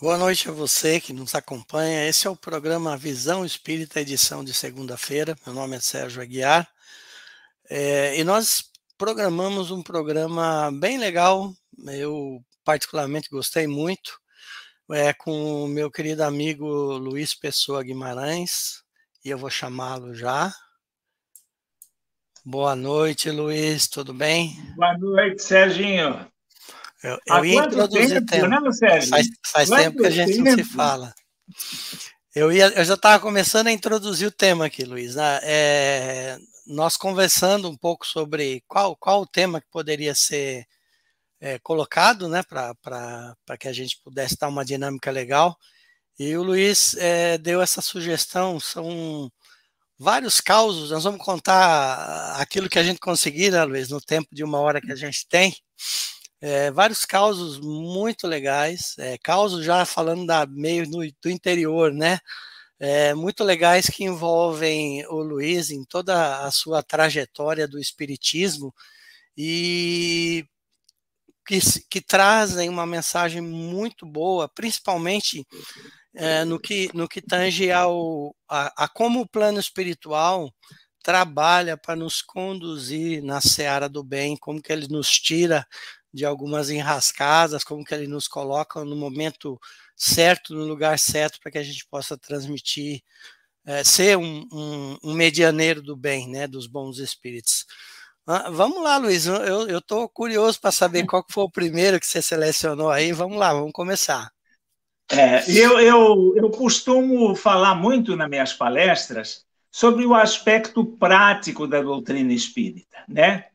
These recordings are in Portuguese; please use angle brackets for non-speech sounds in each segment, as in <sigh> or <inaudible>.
Boa noite a você que nos acompanha. Esse é o programa Visão Espírita, edição de segunda-feira. Meu nome é Sérgio Aguiar. É, e nós programamos um programa bem legal. Eu, particularmente, gostei muito. É com o meu querido amigo Luiz Pessoa Guimarães. E eu vou chamá-lo já. Boa noite, Luiz. Tudo bem? Boa noite, Serginho. Eu, eu ia introduzir tempo, tema. Não, faz, faz tempo que a gente tempo? não se fala. Eu, ia, eu já estava começando a introduzir o tema aqui, Luiz. Né? É, nós conversando um pouco sobre qual, qual o tema que poderia ser é, colocado né, para que a gente pudesse dar uma dinâmica legal. E o Luiz é, deu essa sugestão, são vários causos, nós vamos contar aquilo que a gente conseguir, né, Luiz, no tempo de uma hora que a gente tem, é, vários causos muito legais, é, causos já falando da meio no, do interior, né? É, muito legais que envolvem o Luiz em toda a sua trajetória do espiritismo e que, que trazem uma mensagem muito boa, principalmente é, no, que, no que tange ao, a, a como o plano espiritual trabalha para nos conduzir na seara do bem, como que ele nos tira de algumas enrascadas, como que ele nos coloca no momento certo, no lugar certo, para que a gente possa transmitir, é, ser um, um, um, medianeiro do bem, né, dos bons espíritos. Ah, vamos lá, Luiz, eu estou curioso para saber <laughs> qual foi o primeiro que você selecionou aí, vamos lá, vamos começar. É, eu, eu, eu costumo falar muito nas minhas palestras sobre o aspecto prático da doutrina espírita, né?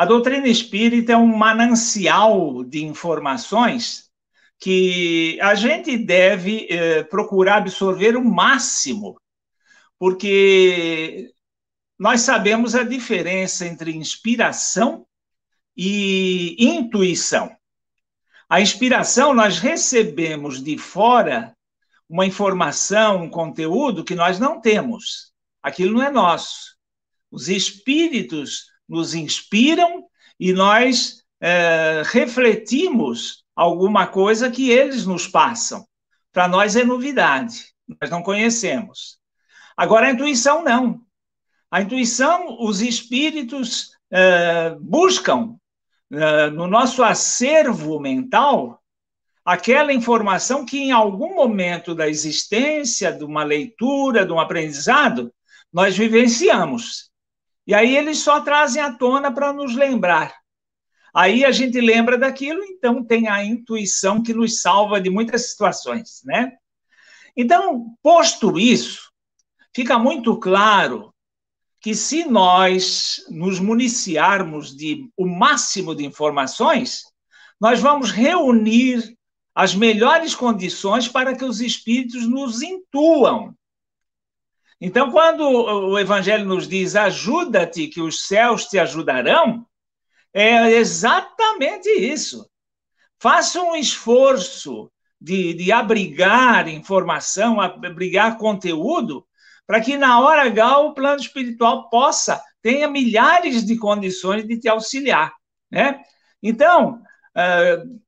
A doutrina espírita é um manancial de informações que a gente deve eh, procurar absorver o máximo, porque nós sabemos a diferença entre inspiração e intuição. A inspiração nós recebemos de fora uma informação, um conteúdo que nós não temos. Aquilo não é nosso. Os espíritos nos inspiram e nós é, refletimos alguma coisa que eles nos passam. Para nós é novidade, nós não conhecemos. Agora, a intuição não. A intuição, os espíritos é, buscam é, no nosso acervo mental aquela informação que em algum momento da existência, de uma leitura, de um aprendizado, nós vivenciamos. E aí eles só trazem à tona para nos lembrar. Aí a gente lembra daquilo, então tem a intuição que nos salva de muitas situações, né? Então, posto isso, fica muito claro que se nós nos municiarmos de o máximo de informações, nós vamos reunir as melhores condições para que os espíritos nos intuam então, quando o Evangelho nos diz ajuda-te, que os céus te ajudarão, é exatamente isso. Faça um esforço de, de abrigar informação, abrigar conteúdo, para que na hora H o plano espiritual possa, tenha milhares de condições de te auxiliar. Né? Então, uh,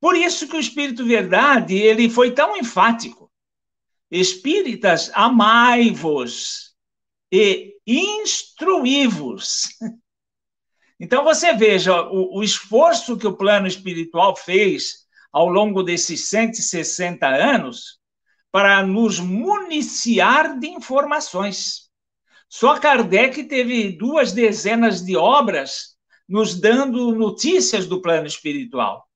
por isso que o Espírito Verdade ele foi tão enfático Espíritas, amai-vos e instruí-vos. Então, você veja o, o, esforço que o plano espiritual fez ao longo desses 160 anos para nos municiar de informações. Só Kardec teve duas dezenas de obras nos dando notícias do plano espiritual.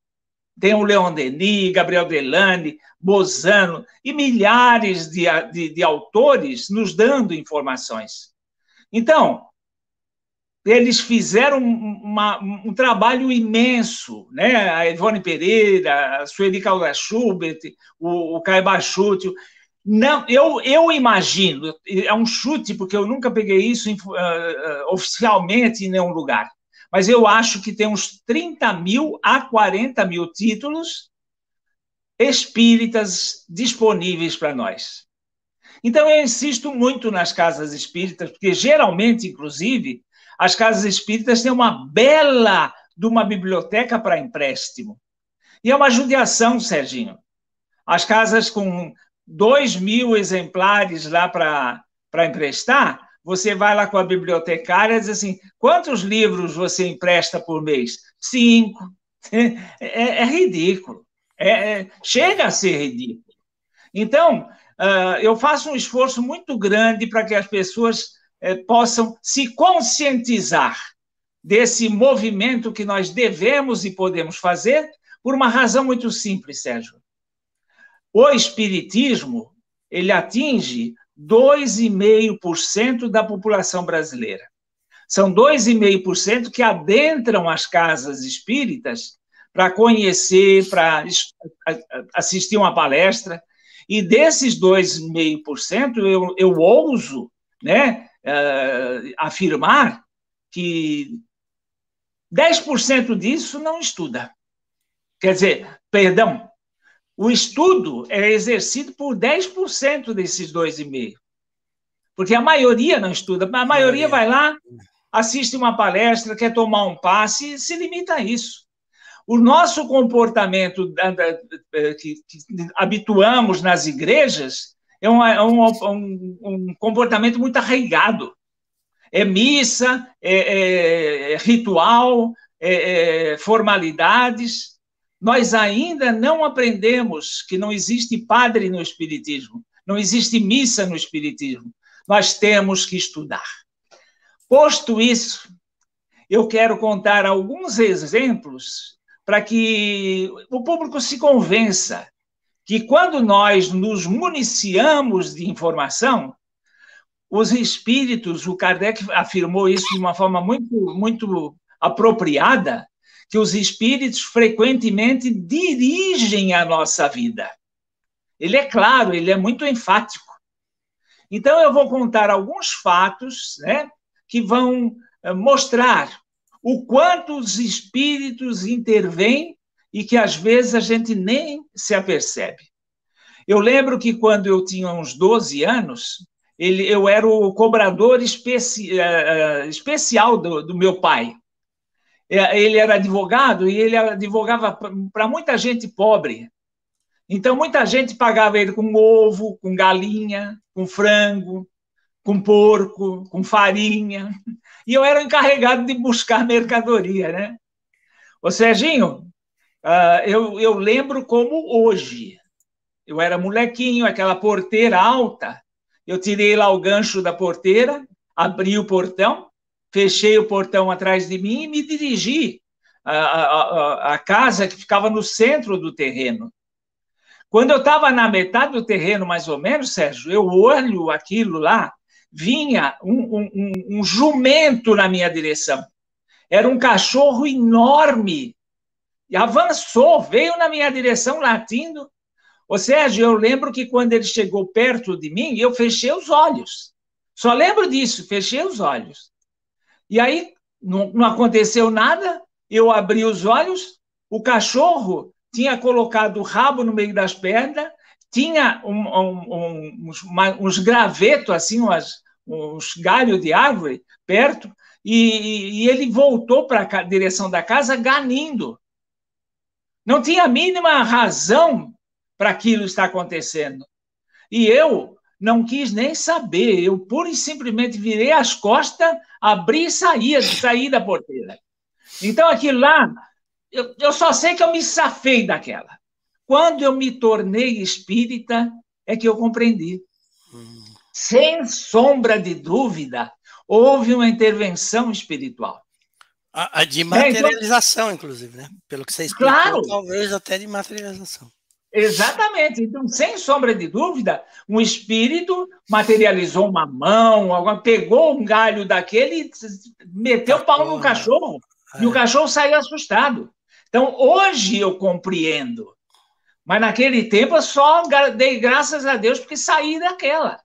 Tem o Leon Denis, Gabriel Delane, Bozano e milhares de, de, de autores nos dando informações. Então, eles fizeram uma, um trabalho imenso, né? A Ivone Pereira, a Sueli Calda Schubert, o, o Bachuti. Não, eu, eu imagino, é um chute, porque eu nunca peguei isso uh, uh, oficialmente em nenhum lugar mas eu acho que tem uns 30 mil a 40 mil títulos espíritas disponíveis para nós. Então, eu insisto muito nas casas espíritas, porque geralmente, inclusive, as casas espíritas têm uma bela de uma biblioteca para empréstimo. E é uma judiação, Serginho. as casas com dois mil exemplares lá para emprestar, você vai lá com a bibliotecária e diz assim: quantos livros você empresta por mês? Cinco. <laughs> É, é ridículo. É, é, chega a ser ridículo. Então, uh, eu faço um esforço muito grande para que as pessoas uh, possam se conscientizar desse movimento que nós devemos e podemos fazer, por uma razão muito simples, Sérgio. O Espiritismo ele atinge 2,5% da população brasileira. São 2,5% que adentram as casas espíritas para conhecer, para assistir uma palestra. E desses 2,5%, eu, eu ouso né, uh, afirmar que 10% disso não estuda. Quer dizer, perdão, o estudo é exercido por 10% desses 2,5%. Porque a maioria não estuda, a maioria vai lá, assiste uma palestra, quer tomar um passe e se limita a isso. O nosso comportamento que, que habituamos nas igrejas é um, é um, um, um comportamento muito arraigado. É missa, é, é, é ritual, é, é formalidades nós ainda não aprendemos que não existe padre no Espiritismo, não existe missa no Espiritismo. Nós temos que estudar. Posto isso, eu quero contar alguns exemplos para que o público se convença que quando nós nos municiamos de informação, os espíritos, o Kardec afirmou isso de uma forma muito, muito apropriada, que os espíritos frequentemente dirigem a nossa vida. Ele é claro, ele é muito enfático. Então, eu vou contar alguns fatos né, que vão eh, mostrar o quanto os espíritos intervêm e que às vezes a gente nem se apercebe. Eu lembro que quando eu tinha uns 12 anos, ele, eu era o cobrador especi, uh, especial do, do meu pai. É, ele era advogado e ele advogava para muita gente pobre. Então, muita gente pagava ele com ovo, com galinha, com frango, com porco, com farinha. E eu era encarregado de buscar mercadoria, né? Ô, Serginho, uh, eu, eu lembro como hoje. Eu era molequinho, aquela porteira alta. Eu tirei lá o gancho da porteira, abri o portão, fechei o portão atrás de mim e me dirigi à, à, à casa que ficava no centro do terreno. Quando eu estava na metade do terreno, mais ou menos, Sérgio, eu olho aquilo lá, vinha um, um, um jumento na minha direção. Era um cachorro enorme. E avançou, veio na minha direção latindo. Ou seja, eu lembro que quando ele chegou perto de mim, eu fechei os olhos. Só lembro disso, fechei os olhos. E aí não, não aconteceu nada, eu abri os olhos, o cachorro tinha colocado o rabo no meio das pernas, tinha um, um, uns, uns, gravetos, assim, umas, uns galhos de árvore perto, e, e ele voltou para a direção da casa ganindo. Não tinha a mínima razão para aquilo estar acontecendo. E eu não quis nem saber. Eu pura e simplesmente virei as costas, abri e saí, saí da porteira. Então, aquilo lá, eu, eu só sei que eu me safei daquela. Quando eu me tornei espírita, é que eu compreendi. Hum. Sem sombra de dúvida, houve uma intervenção espiritual. A, a de materialização, é, então, inclusive, né? Pelo que você explicou, claro. talvez até de materialização. Exatamente. Então, sem sombra de dúvida, um espírito materializou uma mão, alguma, pegou um galho daquele e meteu o pau no cachorro. É. E o cachorro saiu assustado. Então, hoje eu compreendo. Mas naquele tempo eu só dei graças a Deus porque saí daquela.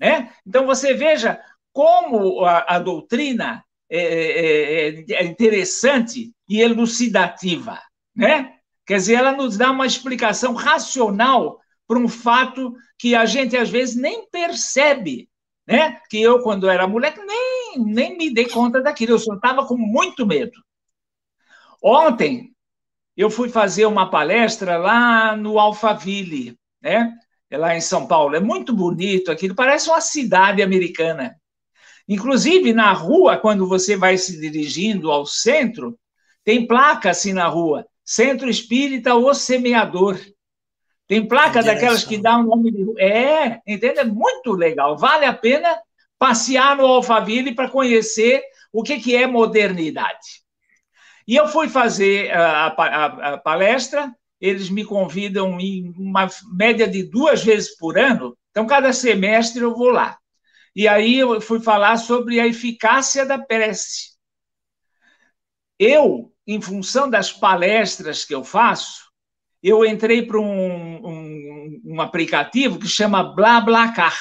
Né? Então, você veja como a, a doutrina é, é, é, é interessante e elucidativa. Né? Quer dizer, ela nos dá uma explicação racional para um fato que a gente às vezes nem percebe. Né? Que eu, quando era moleque, nem, nem me dei conta daquilo, eu só estava com muito medo. Ontem, eu fui fazer uma palestra lá no Alphaville. né? É lá em São Paulo. É muito bonito aquilo, parece uma cidade americana. Inclusive, na rua, quando você vai se dirigindo ao centro, tem placa assim na rua: Centro Espírita O Semeador. Tem placa daquelas que dá um nome de. É, entende? É muito legal. Vale a pena passear no Alphaville para conhecer o que, que é modernidade. E eu fui fazer a, a, a palestra, eles me convidam em uma média de duas vezes por ano, então cada semestre eu vou lá. E aí eu fui falar sobre a eficácia da prece. Eu, em função das palestras que eu faço, eu entrei para um, um, um, aplicativo que chama BlaBlaCar.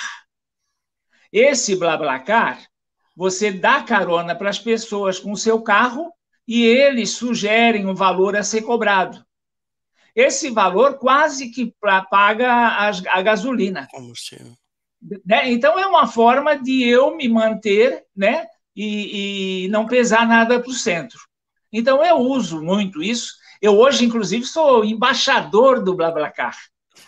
Esse BlaBlaCar, você dá carona para as pessoas com o seu carro e eles sugerem um valor a ser cobrado. Esse valor quase que paga a, a gasolina. Né? Então, é uma forma de eu me manter né? e, e não pesar nada para o centro. Então, eu uso muito isso eu hoje, inclusive, sou embaixador do BlaBlaCar.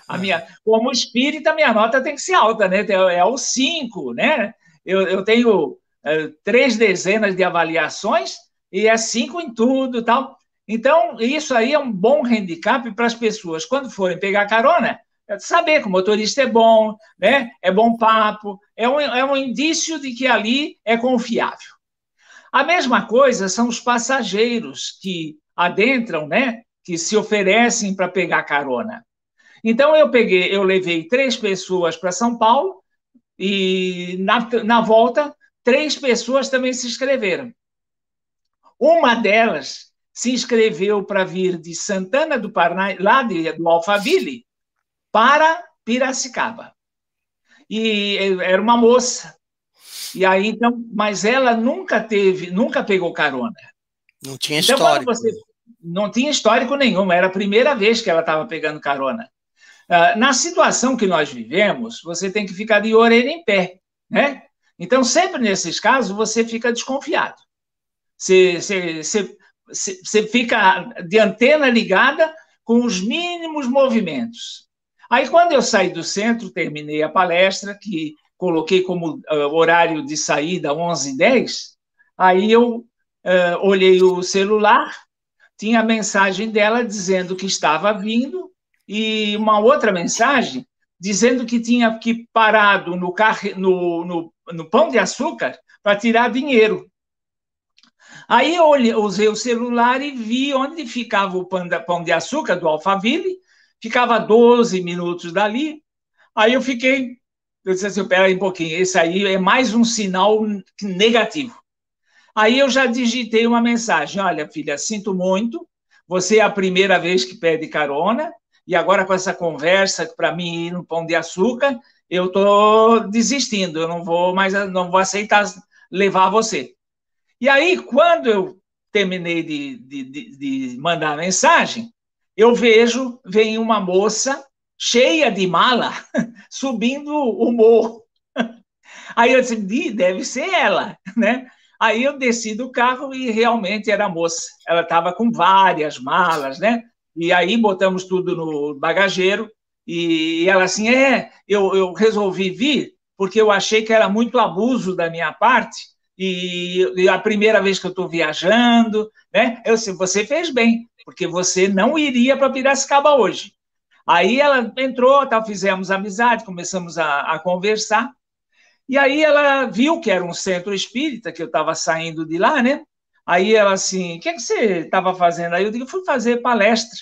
A minha, como espírita, minha nota tem que ser alta, né? É o 5, né? Eu, eu tenho é, três dezenas de avaliações e é cinco em tudo tal. Então, isso aí é um bom handicap para as pessoas, quando forem pegar carona, é saber que o motorista é bom, né? é bom papo, é um, é um indício de que ali é confiável. A mesma coisa são os passageiros que adentram, né? Que se oferecem para pegar carona. Então eu peguei, eu levei três pessoas para São Paulo e na, na volta três pessoas também se inscreveram. Uma delas se inscreveu para vir de Santana do Paraná, lá de, do Alphaville, para Piracicaba. E era uma moça. E aí então, mas ela nunca teve, nunca pegou carona. Não tinha então, histórico. Você, não tinha histórico nenhum, era a primeira vez que ela estava pegando carona. Uh, na situação que nós vivemos, você tem que ficar de orelha em pé, né? Então, sempre nesses casos, você fica desconfiado. Você, você, você, você fica de antena ligada com os mínimos movimentos. Aí, quando eu saí do centro, terminei a palestra, que coloquei como uh, horário de saída 11h10, aí eu uh, olhei o celular, tinha a mensagem dela dizendo que estava vindo e uma outra mensagem dizendo que tinha que parado no, carro, no, no, no pão de açúcar para tirar dinheiro. Aí eu olhei, usei o celular e vi onde ficava o pão de açúcar do Alphaville, ficava 12 minutos dali. Aí eu fiquei, eu disse assim, espera aí um pouquinho, esse aí é mais um sinal negativo. Aí eu já digitei uma mensagem: olha, filha, sinto muito, você é a primeira vez que pede carona, e agora com essa conversa para mim ir no Pão de Açúcar, eu estou desistindo, eu não vou mais, não vou aceitar levar você. E aí, quando eu terminei de, de, de mandar a mensagem, eu vejo, vem uma moça cheia de mala <laughs> subindo o morro. Aí eu disse, deve ser ela, né? Aí eu desci do carro e realmente era a moça. Ela estava com várias malas, né? E aí botamos tudo no bagageiro e ela assim, é, eu, eu resolvi vir porque eu achei que era muito abuso da minha parte e, e a primeira vez que eu estou viajando, né? Eu disse, você fez bem, porque você não iria para Piracicaba hoje. Aí ela entrou, tal, fizemos amizade, começamos a, a conversar. E aí ela viu que era um centro espírita, que eu estava saindo de lá, né? Aí ela assim, o que, é que você estava fazendo? Aí eu digo, fui fazer palestra.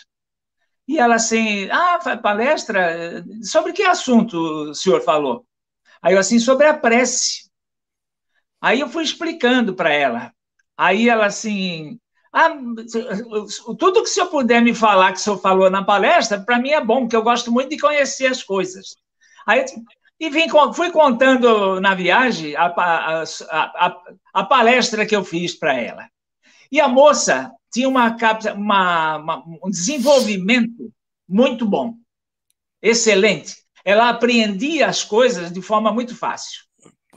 E ela assim, ah, palestra? Sobre que assunto o senhor falou? Aí eu assim, sobre a prece. Aí eu fui explicando para ela. Aí ela assim, ah, tudo que o senhor puder me falar que o senhor falou na palestra, para mim é bom, porque eu gosto muito de conhecer as coisas. Aí e vim, fui contando na viagem a, a, a, a palestra que eu fiz para ela. E a moça tinha uma, uma, uma, um desenvolvimento muito bom, excelente. Ela apreendia as coisas de forma muito fácil.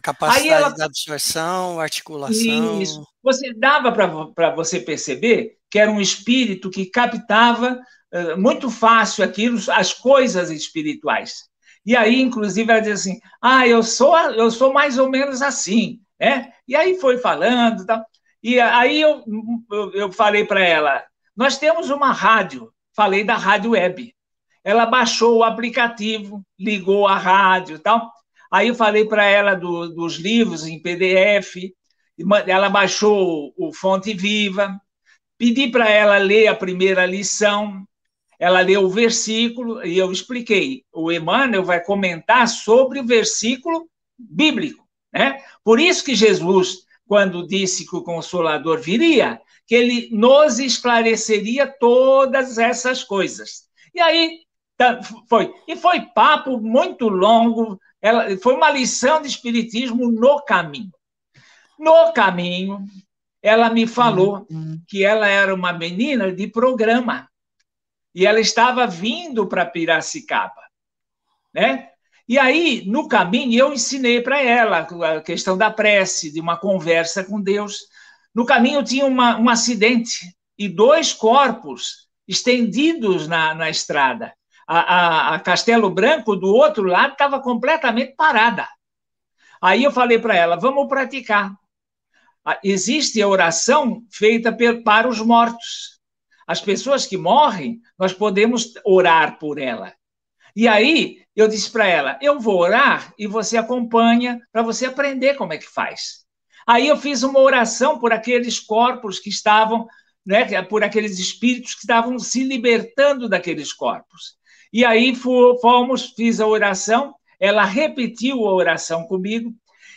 Capacidade ela, de absorção, articulação. Isso. Você dava para você perceber que era um espírito que captava uh, muito fácil aquilo, as coisas espirituais. E aí, inclusive, ela diz assim: ah, eu sou, eu sou mais ou menos assim. Né? E aí foi falando. Tal. E aí eu, eu, eu falei para ela: nós temos uma rádio, falei da rádio web. Ela baixou o aplicativo, ligou a rádio tal. Aí eu falei para ela do, dos livros em PDF, ela baixou o Fonte Viva, pedi para ela ler a primeira lição, ela leu o versículo e eu expliquei. O Emmanuel vai comentar sobre o versículo bíblico. Né? Por isso que Jesus, quando disse que o Consolador viria, que ele nos esclareceria todas essas coisas. E aí foi. E foi papo muito longo, ela, foi uma lição de Espiritismo no caminho. No caminho, ela me falou uhum. que ela era uma menina de programa e ela estava vindo para Piracicaba, né? E aí, no caminho, eu ensinei para ela a questão da prece, de uma conversa com Deus. No caminho tinha uma, um acidente e dois corpos estendidos na, na estrada. A, a, Castelo Branco, do outro lado, estava completamente parada. Aí eu falei para ela: vamos praticar. Existe a oração feita para os mortos. As pessoas que morrem, nós podemos orar por ela. E aí eu disse para ela: eu vou orar e você acompanha para você aprender como é que faz. Aí eu fiz uma oração por aqueles corpos que estavam, né, por aqueles espíritos que estavam se libertando daqueles corpos. E aí fomos, fiz a oração, ela repetiu a oração comigo.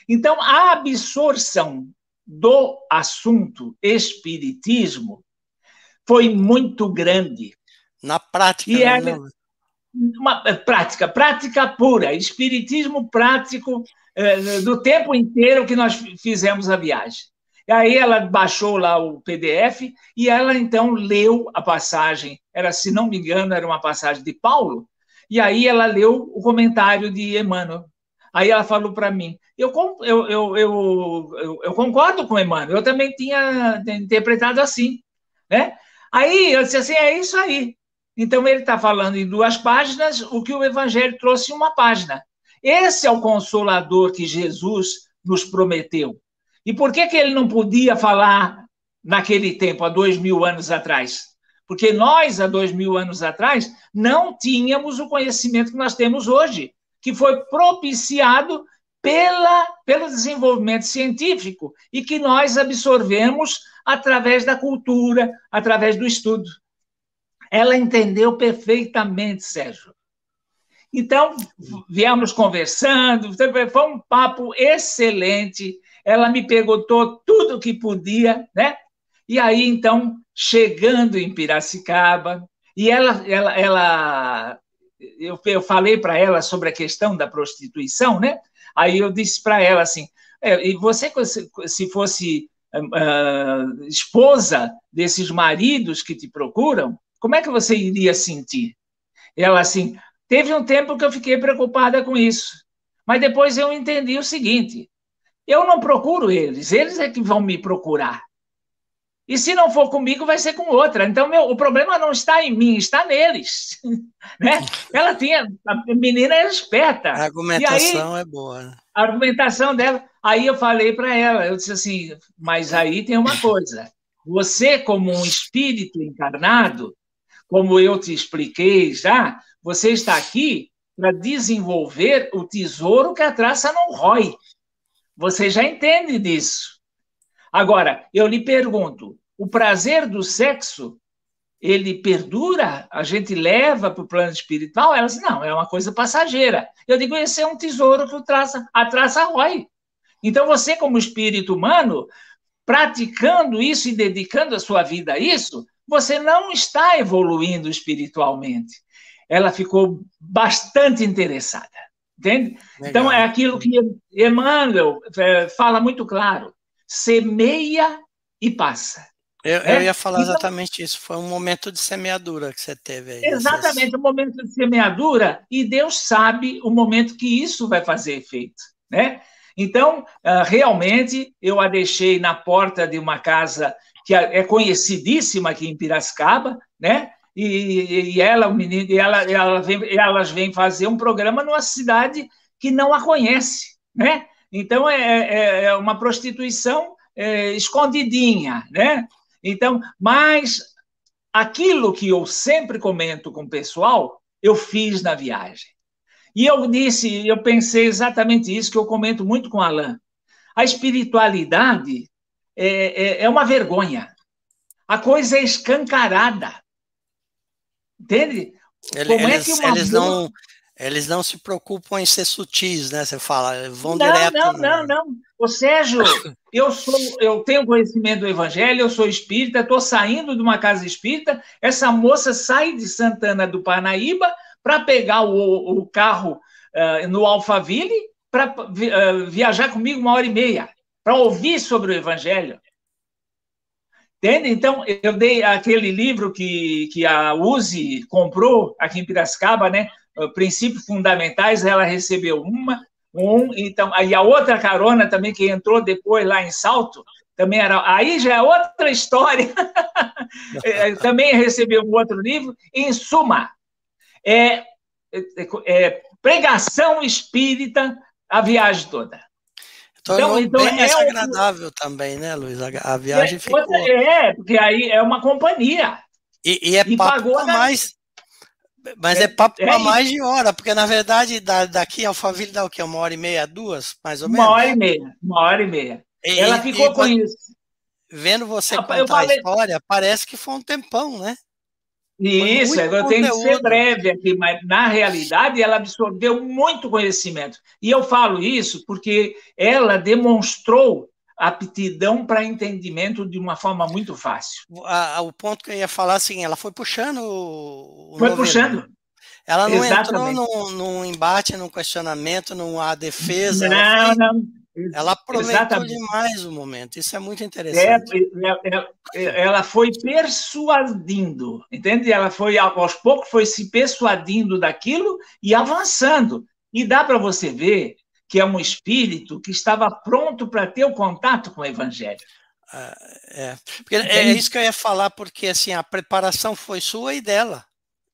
Então, a absorção do assunto espiritismo foi muito grande. Na prática, e é uma é, prática, prática pura, espiritismo prático é, do tempo inteiro que nós fizemos a viagem. E aí ela baixou lá o PDF e ela então leu a passagem. Era, se não me engano, era uma passagem de Paulo. E aí ela leu o comentário de Emmanuel. Aí ela falou para mim: eu, eu, eu, eu, eu, concordo com Emmanuel, eu também tinha interpretado assim. Né? Aí eu disse assim: é isso aí. Então ele está falando em duas páginas o que o Evangelho trouxe em uma página. Esse é o consolador que Jesus nos prometeu. E por que, que ele não podia falar naquele tempo, há dois mil anos atrás? Porque nós, há dois mil anos atrás, não tínhamos o conhecimento que nós temos hoje, que foi propiciado pela, pelo desenvolvimento científico e que nós absorvemos através da cultura, através do estudo. Ela entendeu perfeitamente, Sérgio. Então, viemos conversando, foi um papo excelente. Ela me perguntou tudo o que podia, né? E aí, então, chegando em Piracicaba, e ela, ela, ela eu, eu falei para ela sobre a questão da prostituição, né? Aí eu disse para ela assim: é, e você, se fosse uh, esposa desses maridos que te procuram, como é que você iria sentir? Ela assim, teve um tempo que eu fiquei preocupada com isso, mas depois eu entendi o seguinte: eu não procuro eles, eles é que vão me procurar. E se não for comigo, vai ser com outra. Então, meu, o problema não está em mim, está neles. <laughs> né? Ela tinha. A menina era esperta. A argumentação aí, é boa. Né? A argumentação dela. Aí eu falei para ela, eu disse assim, mas aí tem uma coisa. Você, como um espírito encarnado, como eu te expliquei já, você está aqui para desenvolver o tesouro que a traça não rói. Você já entende disso. Agora, eu lhe pergunto: o prazer do sexo ele perdura? A gente leva para o plano espiritual? Ela diz, não, é uma coisa passageira. Eu digo, esse é um tesouro que o traça, a traça rói. Então, você, como espírito humano, praticando isso e dedicando a sua vida a isso, você não está evoluindo espiritualmente. Ela ficou bastante interessada. Entende? Legal. Então, é aquilo que Emmanuel é, fala muito claro semeia e passa. Eu, é? eu ia falar então, exatamente isso. Foi um momento de semeadura que você teve aí. Exatamente, um momento de semeadura, e Deus sabe o momento que isso vai fazer efeito. Né? Então, ah, realmente, eu a deixei na porta de uma casa que é conhecidíssima aqui em Piracicaba, né? E, e ela, o menino, e ela, ela vem, elas vêm fazer um programa numa cidade que não a conhece, né? Então é, é, é uma prostituição é, escondidinha, né? Então, mas aquilo que eu sempre comento com o pessoal, eu fiz na viagem. E eu disse, eu pensei exatamente isso que eu comento muito com Alain. A espiritualidade é, é, é uma vergonha. A coisa é escancarada. Entende? Ele, Como eles, é que uma eles não eles não se preocupam em ser sutis, né? Você fala, vão não, direto. Não, não, não. O Sérgio, <coughs> eu sou, eu tenho conhecimento do Evangelho, eu sou espírita, estou saindo de uma casa espírita. Essa moça sai de Santana do Parnaíba para pegar o, o carro uh, no Alphaville para uh, viajar comigo uma hora e meia para ouvir sobre o Evangelho. Entende? Então, eu dei aquele livro que, que a Uzi comprou aqui em Piracicaba, né? Princípios Fundamentais, ela recebeu uma, um, então, aí a outra carona também que entrou depois lá em Salto, também era, aí já é outra história, <laughs> é, também recebeu um outro livro, em suma, é, é, é pregação espírita a viagem toda. Então, então bem é agradável também, né, Luiz? A, viagem é, ficou... É, porque aí é uma companhia. E, e é e papo para mais... Mas é, é papo é para mais de hora, porque na verdade da, daqui a Alphaville dá o quê? Uma hora e meia, duas, mais ou menos? Uma hora e meia, uma hora e meia. E, Ela ficou com isso. Vendo você contar falei... a história, parece que foi um tempão, né? Isso, eu tenho que ser breve aqui, mas na realidade ela absorveu muito conhecimento. E eu falo isso porque ela demonstrou aptidão para entendimento de uma forma muito fácil. o ponto que eu ia falar, assim, ela foi puxando o Foi puxando. Ela não Exatamente. entrou num, num, embate, num questionamento, numa defesa. Não, não. Ela aproveitou demais o momento, isso é muito interessante. É, é, é, ela foi persuadindo, entende? Ela foi, aos poucos, foi se persuadindo daquilo e avançando. E dá para você ver que é um espírito que estava pronto para ter o contato com o Evangelho. Ah, é, é isso que eu ia falar, porque assim, a preparação foi sua e dela.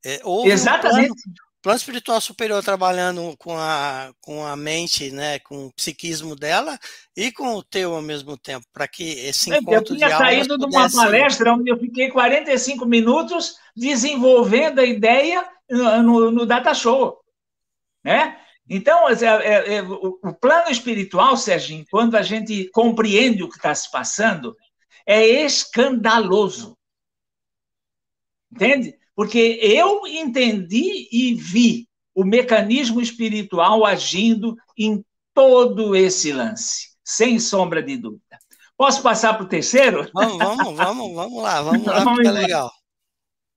É, Exatamente. Um plano, plano espiritual superior trabalhando com a, com a mente, né, com o psiquismo dela e com o teu ao mesmo tempo, para que esse encontro Eu tinha saído de uma palestra onde eu fiquei 45 minutos desenvolvendo a ideia no, no Data Show, né? Então, é, é, é, o, o plano espiritual, Serginho, quando a gente compreende o que está se passando, é escandaloso. Entende? Porque eu entendi e vi o mecanismo espiritual agindo em todo esse lance, sem sombra de dúvida. Posso passar para o terceiro? Vamos, vamos, vamos, vamos lá, vamos lá, <laughs> é legal.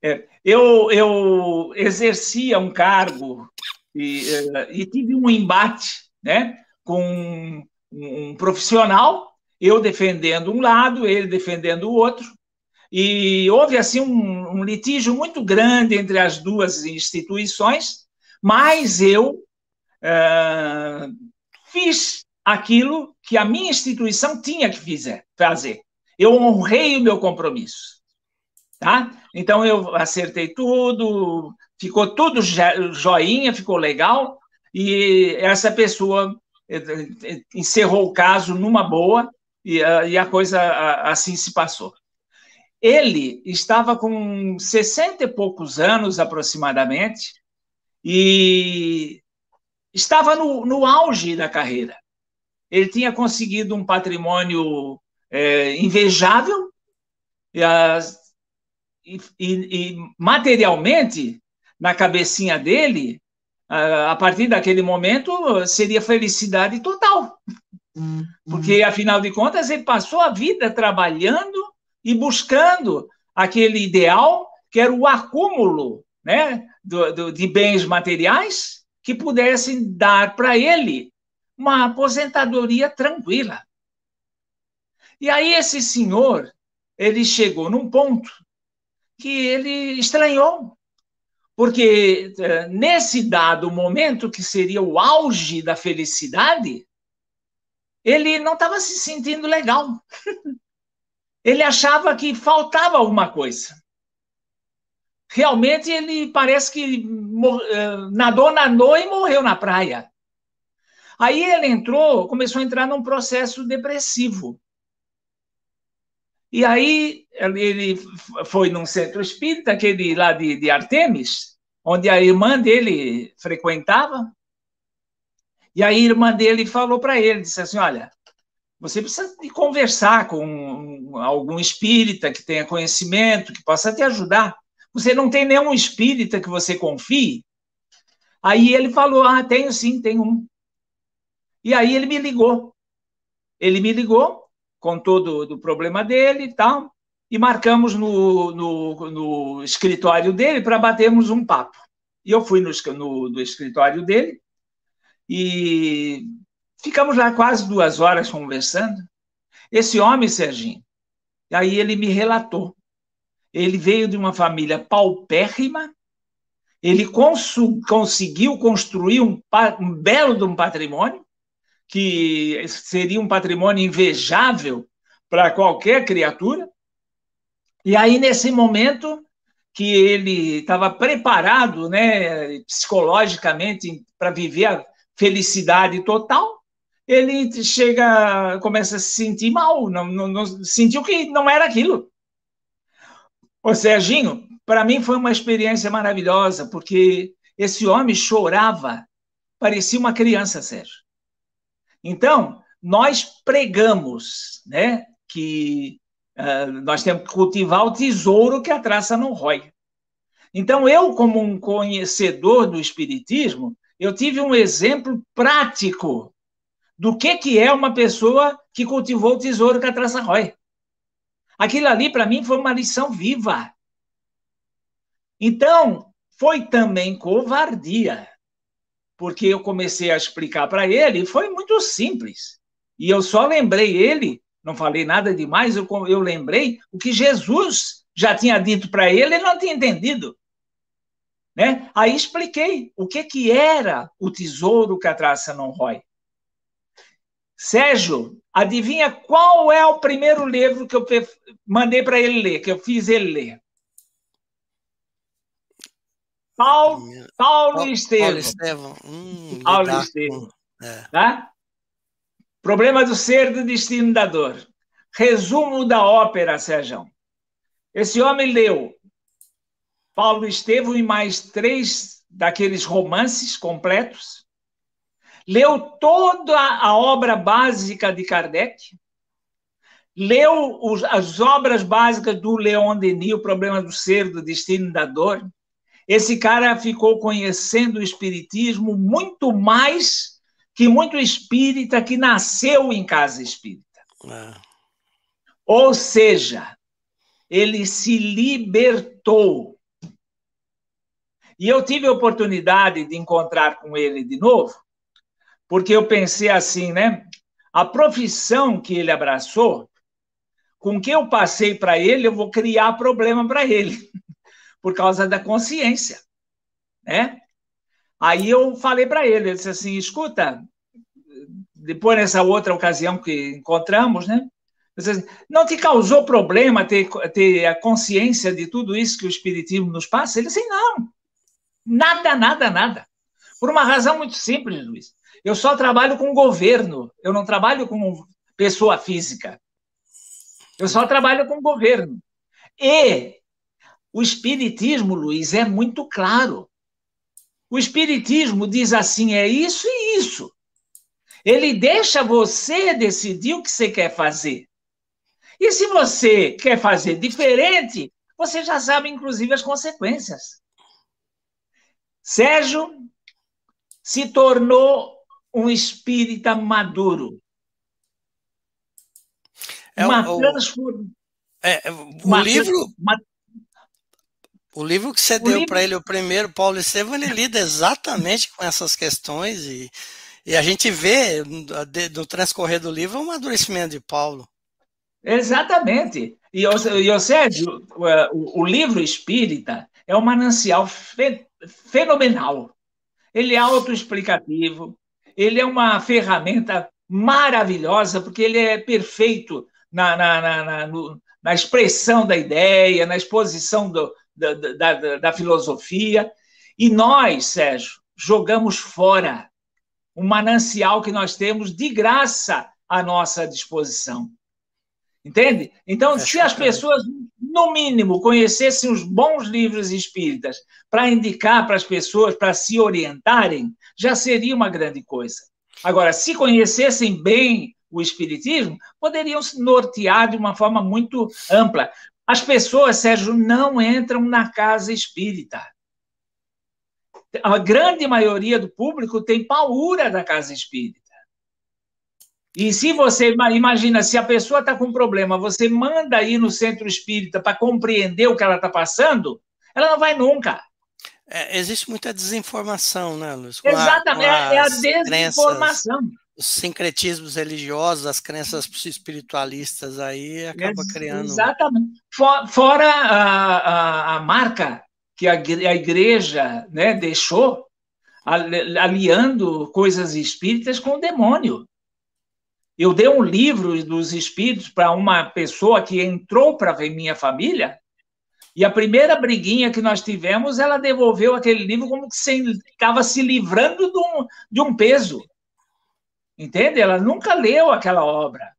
É, eu, eu exercia um cargo e, eh, e tive um embate né, com um, um profissional, eu defendendo um lado, ele defendendo o outro, e houve assim um, um litígio muito grande entre as duas instituições, mas eu uh, fiz aquilo que a minha instituição tinha que fizer, fazer. Eu honrei o meu compromisso. Tá? Então eu acertei tudo, ficou tudo joinha, ficou legal, e essa pessoa eh, eh, encerrou o caso numa boa, e, e a coisa assim se passou. Ele estava com 60 e poucos anos aproximadamente e estava no, no auge da carreira. Ele tinha conseguido um patrimônio é, invejável e, e, e, materialmente, na cabecinha dele, a, a partir daquele momento, seria felicidade total. Uhum. Porque, afinal de contas, ele passou a vida trabalhando e buscando aquele ideal que era o acúmulo né, do, do, de bens materiais que pudessem dar para ele uma aposentadoria tranquila. E aí esse senhor, ele chegou num ponto que ele estranhou, porque eh, nesse dado momento que seria o auge da felicidade, ele não estava se sentindo legal. <laughs> ele achava que faltava alguma coisa. realmente ele parece que eh, nadou, nadou e morreu na praia. Aí ele entrou, começou a entrar num processo depressivo. E aí ele foi num centro espírita, aquele lá de, de Artemis, onde a irmã dele frequentava. E a irmã dele falou para ele, disse assim, olha, você precisa de conversar com algum espírita que tenha conhecimento, que possa te ajudar. Você não tem nenhum espírita que você confie? Aí ele falou: Ah, tenho sim, tenho um. E aí ele me ligou. Ele me ligou, contou do, problema dele e tal, e marcamos no, no, no escritório dele para batermos um papo. E eu fui no, no, no escritório dele e ficamos lá quase duas horas conversando. Esse homem, Serginho, aí ele me relatou ele veio de uma família paupérrima, ele conseguiu construir um, um belo de um patrimônio, que seria um patrimônio invejável para qualquer criatura. E aí, nesse momento que ele estava preparado né, psicologicamente para viver a felicidade total, ele chega, começa a se sentir mal, não, não, não sentiu que não era aquilo. Ô, Serginho, para mim foi uma experiência maravilhosa, porque esse homem chorava, parecia uma criança, Sérgio. Então, nós pregamos né, que uh, nós temos que cultivar o tesouro que a traça não rói. Então, eu, como um conhecedor do Espiritismo, eu tive um exemplo prático do que, que é uma pessoa que cultivou o tesouro que a rói. Aquilo ali, para mim, foi uma lição viva. Então, foi também covardia, porque eu comecei a explicar para ele e foi muito simples. E eu só lembrei ele, não falei nada demais, eu, eu lembrei o que Jesus já tinha dito para ele, ele não tinha entendido. Né? Aí expliquei o que, que era o tesouro que a traça não rói. Sérgio, adivinha qual é o primeiro livro que eu mandei para ele ler, que eu fiz ele ler? Paulo, Paulo, Paulo Estevam. Paulo Estevam. Hum, Paulo Estevam. É. Tá? Problema do ser do destino da dor. Resumo da ópera, Sérgio. Esse homem leu Paulo Estevam e mais três daqueles romances completos leu toda a obra básica de Kardec, leu os, as obras básicas do Leon Denis, O Problema do Ser, do Destino da Dor. Esse cara ficou conhecendo o Espiritismo muito mais que muito espírita que nasceu em casa espírita. É. Ou seja, ele se libertou. E eu tive a oportunidade de encontrar com ele de novo, porque eu pensei assim, né? A profissão que ele abraçou, com que eu passei para ele, eu vou criar problema para ele, <laughs> por causa da consciência, né? Aí eu falei para ele, eu disse assim, escuta, depois nessa outra ocasião que encontramos, né? Assim, não te causou problema ter, ter a consciência de tudo isso que o Espiritismo nos passa? Ele disse, não, nada, nada, nada. Por uma razão muito simples, Luiz. Eu só trabalho com governo, eu não trabalho com pessoa física. Eu só trabalho com governo. E o Espiritismo, Luiz, é muito claro. O Espiritismo diz assim: é isso e isso. Ele deixa você decidir o que você quer fazer. E se você quer fazer diferente, você já sabe, inclusive, as consequências. Sérgio se tornou um espírita maduro. É uma o, transformação. É, é, o livro. Uma, o livro que você deu para ele, o primeiro, Paulo Estevam, ele lida exatamente com essas questões e, e a gente vê no transcorrer do livro o amadurecimento de Paulo. Exatamente. E, o Sérgio, o, o livro espírita é um manancial fe, fenomenal. Ele é autoexplicativo, ele é uma ferramenta maravilhosa, porque ele é perfeito na, na, na, na, no, na expressão da ideia, na exposição do, da, da, da filosofia. E nós, Sérgio, jogamos fora um manancial que nós temos de graça à nossa disposição. Entende? Então, se as pessoas, no mínimo, conhecessem os bons livros espíritas para indicar para as pessoas, para se orientarem, já seria uma grande coisa. Agora, se conhecessem bem o espiritismo, poderiam se nortear de uma forma muito ampla. As pessoas, Sérgio, não entram na casa espírita. A grande maioria do público tem paura da casa espírita. E se você imagina, se a pessoa está com um problema, você manda ir no centro espírita para compreender o que ela está passando, ela não vai nunca. É, existe muita desinformação, né, Luiz? Com Exatamente, a, é a desinformação. Crenças, os sincretismos religiosos, as crenças espiritualistas aí acaba Ex criando. Exatamente. Fora a, a, a marca que a, a igreja né, deixou, aliando coisas espíritas com o demônio. Eu dei um livro dos espíritos para uma pessoa que entrou para ver minha família, e a primeira briguinha que nós tivemos, ela devolveu aquele livro como que estava se livrando de um, de um peso. Entende? Ela nunca leu aquela obra.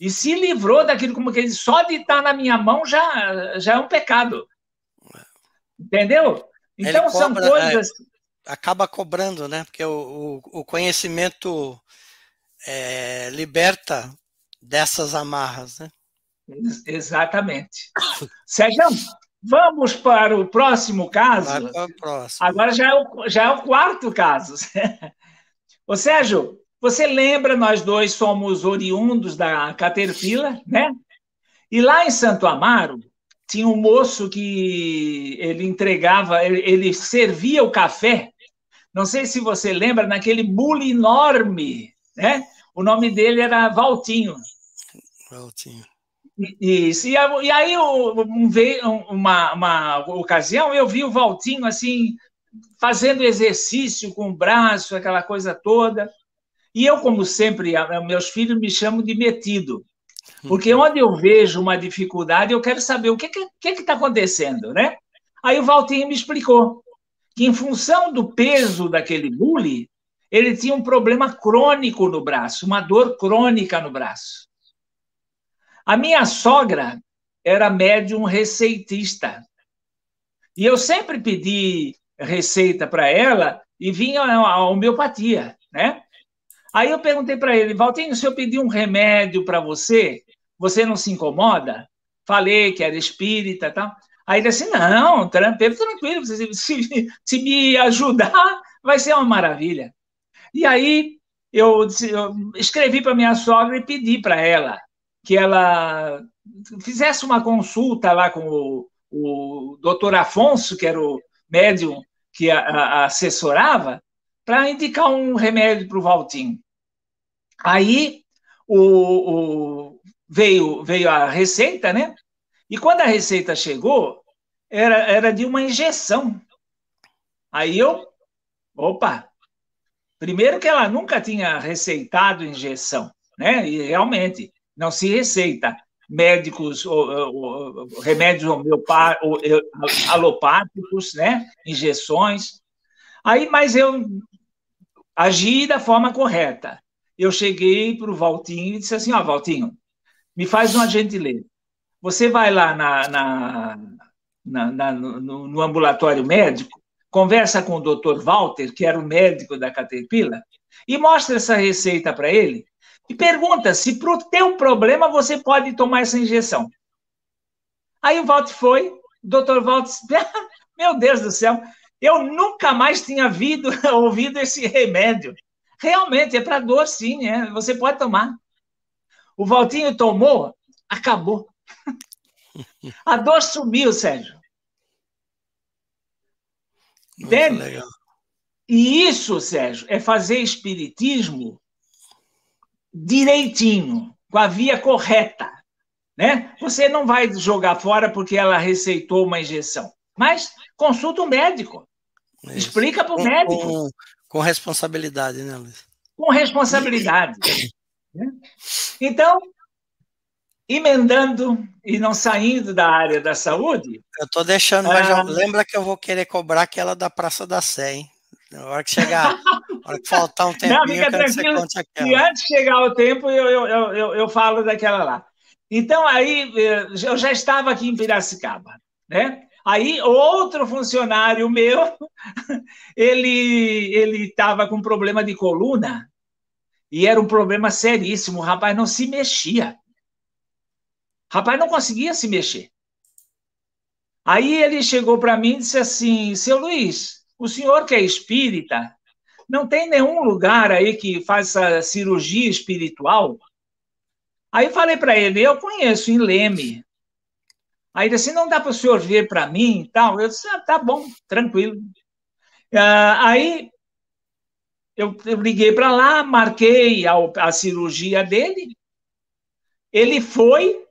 E se livrou daquilo como que ele só de estar na minha mão já, já é um pecado. Entendeu? Então são coisas. É, acaba cobrando, né? Porque o, o, o conhecimento é, liberta dessas amarras, né? Exatamente. Sérgio, vamos para o próximo caso. Para o próximo. Agora já é o, já é o quarto caso. <laughs> Ô, Sérgio, você lembra, nós dois somos oriundos da Caterpillar, né? E lá em Santo Amaro, tinha um moço que ele entregava, ele, ele servia o café. Não sei se você lembra, naquele bule enorme né? O nome dele era Valtinho. Valtinho. Isso. E, e aí, um, veio uma, uma ocasião, eu vi o Valtinho assim, fazendo exercício com o braço, aquela coisa toda. E eu, como sempre, meus filhos me chamam de metido. Porque uhum. onde eu vejo uma dificuldade, eu quero saber o que está que, que, que tá acontecendo, né? Aí o Valtinho me explicou que, em função do peso daquele bule, ele tinha um problema crônico no braço, uma dor crônica no braço. A minha sogra era médium receitista. E eu sempre pedi receita para ela e vinha a homeopatia, né? Aí eu perguntei para ele, Valtinho, se eu pedir um remédio para você, você não se incomoda? Falei que era espírita e tal. Aí ele disse, não, tranquilo, tranquilo, se, se, me ajudar, vai ser uma maravilha. E aí eu, eu escrevi para minha sogra e pedi para ela que ela fizesse uma consulta lá com o, o doutor Afonso, que era o médium que a, a assessorava, para indicar um remédio para o Valtinho. Aí o, o, veio, veio a receita, né? E quando a receita chegou, era, era de uma injeção. Aí eu, opa, Primeiro que ela nunca tinha receitado injeção, né? E realmente não se receita médicos, remédios alopáticos, né? Injeções. Aí, mas eu agi da forma correta. Eu cheguei para o Valtinho e disse assim: Ó, oh, Valtinho, me faz uma gentileza. Você vai lá na, na, na, na no, no ambulatório médico conversa com o Dr. Walter, que era o médico da Caterpillar, e mostra essa receita para ele e pergunta se para o teu problema você pode tomar essa injeção. Aí o Walter foi, o Dr. Walter disse, meu Deus do céu, eu nunca mais tinha vido, <laughs> ouvido esse remédio. Realmente, é para dor, sim, é, você pode tomar. O Valtinho tomou, acabou. <laughs> A dor sumiu, Sérgio. Entende? E isso, Sérgio, é fazer espiritismo direitinho, com a via correta. Né? Você não vai jogar fora porque ela receitou uma injeção, mas consulta o um médico. Isso. Explica para o médico. Com, com, responsabilidade, né, Luiz? Com responsabilidade. <coughs> né? Então, emendando e não saindo da área da saúde. Eu estou deixando, mas ah, lembra que eu vou querer cobrar aquela da Praça da Sé, hein? Na hora que chegar, na hora que faltar um <laughs> tempinho, não, eu que aquela. E antes de chegar o tempo, eu, eu, eu, eu falo daquela lá. Então, aí, eh, eu já estava aqui em Piracicaba, né? Aí, outro funcionário meu, <laughs> ele ele estava com problema de coluna, e era um problema seríssimo, o rapaz não se mexia. Rapaz não conseguia se mexer. Aí ele chegou para mim e disse assim: Seu Luiz, o senhor que é espírita, não tem nenhum lugar aí que faça cirurgia espiritual? Aí falei para ele: Eu conheço em Leme. Aí ele disse: Não dá para o senhor ver para mim e tal? Eu disse: ah, Tá bom, tranquilo. Uh, aí eu, eu liguei para lá, marquei a, a cirurgia dele. Ele foi,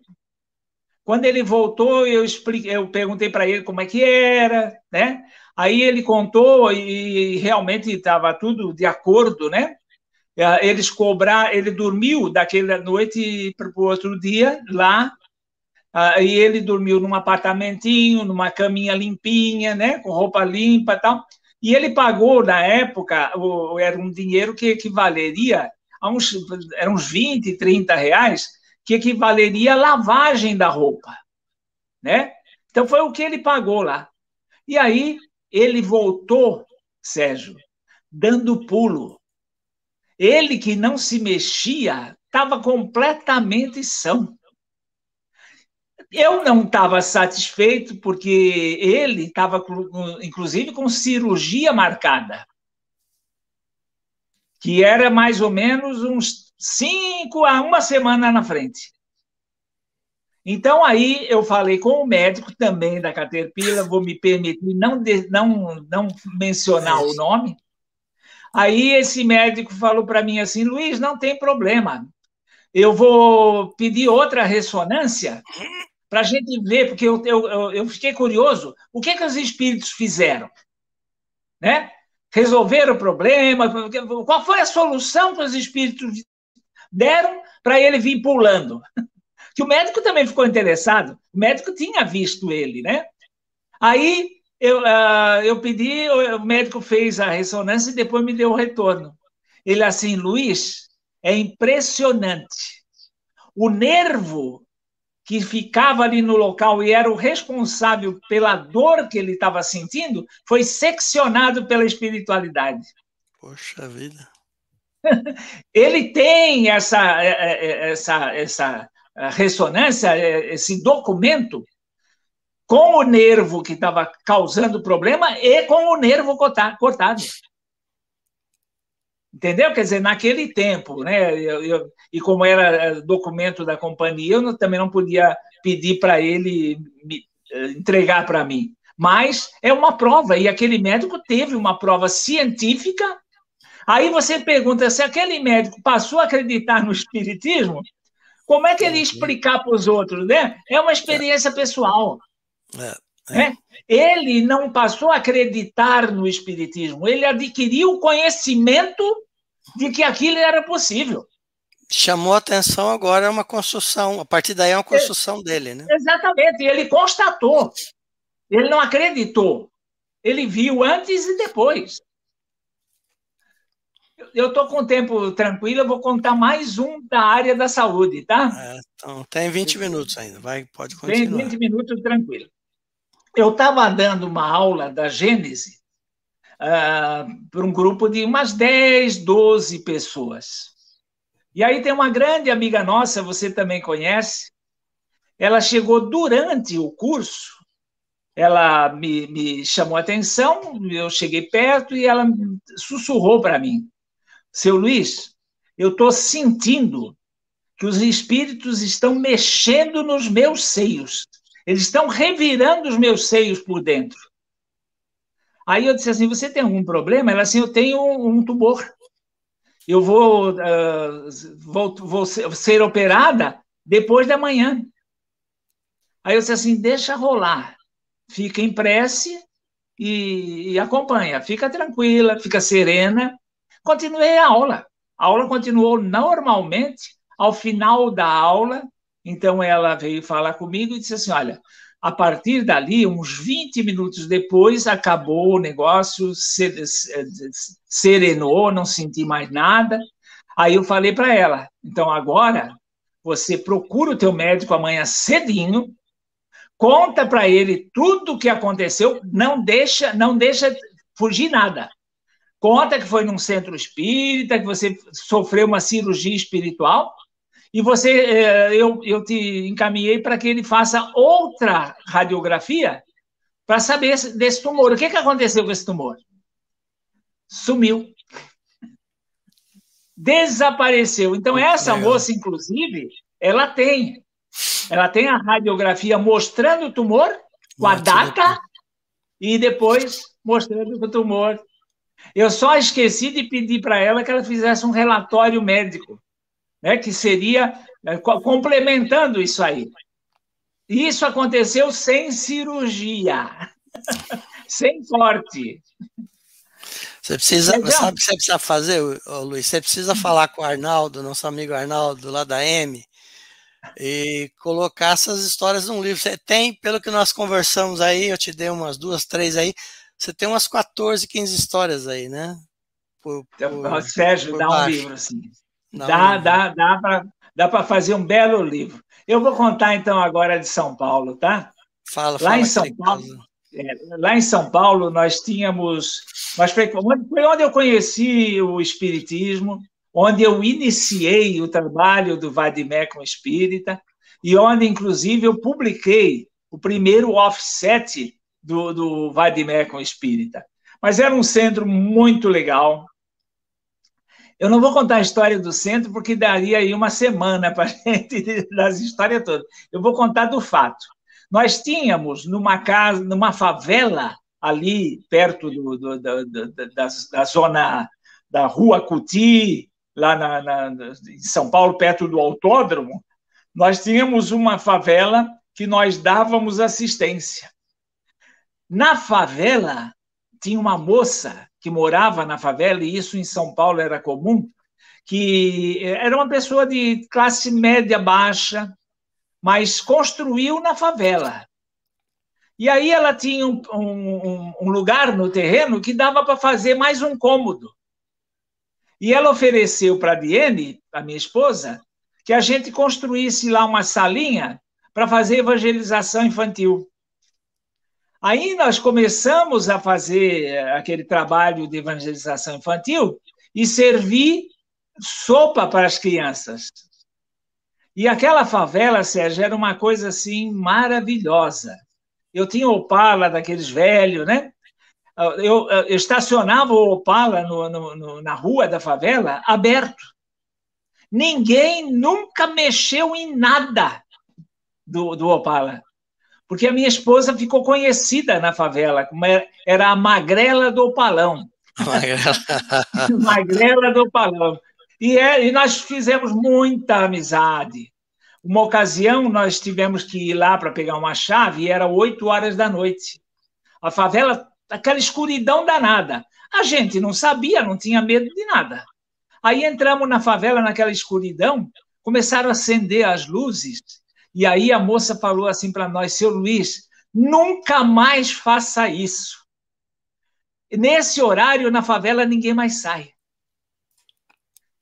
quando ele voltou, eu expliquei, eu perguntei para ele como é que era, né? Aí ele contou e realmente estava tudo de acordo, né? É, eles cobrar, ele dormiu daquela noite para o outro dia lá, e ele dormiu num apartamentinho, numa caminha limpinha, né? Com roupa limpa e tal. E ele pagou, na época, era um dinheiro que equivaleria a uns, eram uns 20, 30 reais, que equivaleria à lavagem da roupa, né? Então foi o que ele pagou lá. E aí ele voltou, Sérgio, dando pulo. Ele que não se mexia estava completamente são. Eu não estava satisfeito porque ele estava, inclusive, com cirurgia marcada, que era mais ou menos uns cinco a uma semana na frente. Então, aí eu falei com o médico também da Caterpillar, vou me permitir não, de, não, não mencionar o nome. Aí esse médico falou para mim assim: Luiz, não tem problema, eu vou pedir outra ressonância para a gente ver, porque eu, eu, eu fiquei curioso, o que, que os espíritos fizeram? Né? Resolveram o problema? Qual foi a solução que os espíritos deram para ele vir pulando? <laughs> Que o médico também ficou interessado, o médico tinha visto ele, né? Aí eu, uh, eu pedi, o médico fez a ressonância e depois me deu o retorno. Ele assim, Luiz, é impressionante. O nervo que ficava ali no local e era o responsável pela dor que ele estava sentindo, foi seccionado pela espiritualidade. Poxa vida. Ele tem essa, é, é, é, essa, essa ressonância, esse documento, com o nervo que estava causando problema e com o nervo cortado. Entendeu? Quer dizer, naquele tempo, né? Eu, eu, e como era documento da companhia, eu não, também não podia pedir para ele me, entregar para mim. Mas é uma prova, e aquele médico teve uma prova científica. Aí você pergunta se aquele médico passou a acreditar no espiritismo, como é que ele ia explicar para os outros, né? É uma experiência pessoal. É, é. Né? Ele não passou a acreditar no espiritismo, ele adquiriu conhecimento de que aquilo era possível. Chamou a atenção agora é uma construção, a partir daí é uma construção dele, né? Exatamente, ele constatou. Ele não acreditou. Ele viu antes e depois. Eu estou com o tempo tranquilo, eu vou contar mais um da área da saúde, tá? É, então, tem 20 minutos ainda, vai, pode continuar. Tem 20 minutos tranquilo. Eu estava dando uma aula da Gênese uh, para um grupo de umas 10, 12 pessoas. E aí tem uma grande amiga nossa, você também conhece, ela chegou durante o curso, ela me, me chamou a atenção, eu cheguei perto e ela sussurrou para mim: Seu Luiz, eu estou sentindo que os espíritos estão mexendo nos meus seios. Eles estão revirando os meus seios por dentro. Aí eu disse assim: Você tem algum problema? Ela assim: Eu tenho um tumor. Eu vou, uh, vou, vou ser operada depois da manhã. Aí eu disse assim: Deixa rolar. Fica em prece e, e acompanha. Fica tranquila, fica serena. Continuei a aula. A aula continuou normalmente. Ao final da aula, Então ela veio falar comigo e disse assim: olha, a partir dali, uns 20 minutos depois, acabou o negócio, serenou, não senti mais nada. Aí eu falei para ela: então agora você procura o teu médico amanhã cedinho, conta para ele tudo o que aconteceu, não deixa, não deixa fugir nada. Conta que foi num centro espírita, que você sofreu uma cirurgia espiritual e você, eh, eu, eu te encaminhei para que ele faça outra radiografia para saber desse tumor. O que, que aconteceu com esse tumor? Sumiu. Desapareceu. Então, essa moça, inclusive, ela tem. Ela tem a radiografia mostrando o tumor, com a data, e depois mostrando o tumor. Eu só esqueci de pedir para ela que ela fizesse um relatório médico né, que seria é, complementando isso aí. Isso aconteceu sem cirurgia, <laughs> sem corte. Você precisa, sabe o que você precisa fazer, Luiz? Você precisa falar com o Arnaldo, nosso amigo Arnaldo, lá da M, e colocar essas histórias num livro. Você tem, pelo que nós conversamos aí, eu te dei umas duas, três aí, você tem umas 14, 15 histórias aí, né? Por, por, Sérgio, por dá baixo. um livro, assim. Não, dá, dá, dá para dá para fazer um belo livro. Eu vou contar então agora de São Paulo, tá? Fala, lá fala em São Paulo, é, lá em São Paulo nós tínhamos, nós foi, foi onde eu conheci o espiritismo, onde eu iniciei o trabalho do Vadimé com Espírita e onde inclusive eu publiquei o primeiro offset do, do Vadimé com Espírita. Mas era um centro muito legal, eu não vou contar a história do centro, porque daria aí uma semana para a <laughs> gente das histórias todas. Eu vou contar do fato. Nós tínhamos numa casa, numa favela ali perto do, do, do, da, da, zona da Rua Cuti, lá na, na, em São Paulo, perto do autódromo, nós tínhamos uma favela que nós dávamos assistência. Na favela tinha uma moça que morava na favela, e isso em São Paulo era comum, que era uma pessoa de classe média baixa, mas construiu na favela. E aí ela tinha um, um, um lugar no terreno que dava para fazer mais um cômodo. E ela ofereceu para a Diene, a minha esposa, que a gente construísse lá uma salinha para fazer evangelização infantil. Aí nós começamos a fazer aquele trabalho de evangelização infantil e servir sopa para as crianças. E aquela favela, Sérgio, era uma coisa assim maravilhosa. Eu tinha Opala daqueles velhos, né? Eu, eu estacionava o Opala no, no, no, na rua da favela aberto. Ninguém nunca mexeu em nada do, do Opala porque a minha esposa ficou conhecida na favela, como era a magrela do palão. Magrela, <laughs> magrela do palão. E, é, e nós fizemos muita amizade. Uma ocasião, nós tivemos que ir lá para pegar uma chave e era oito horas da noite. A favela, aquela escuridão danada. A gente não sabia, não tinha medo de nada. Aí entramos na favela, naquela escuridão, começaram a acender as luzes e aí a moça falou assim para nós, seu Luiz, nunca mais faça isso. Nesse horário, na favela, ninguém mais sai.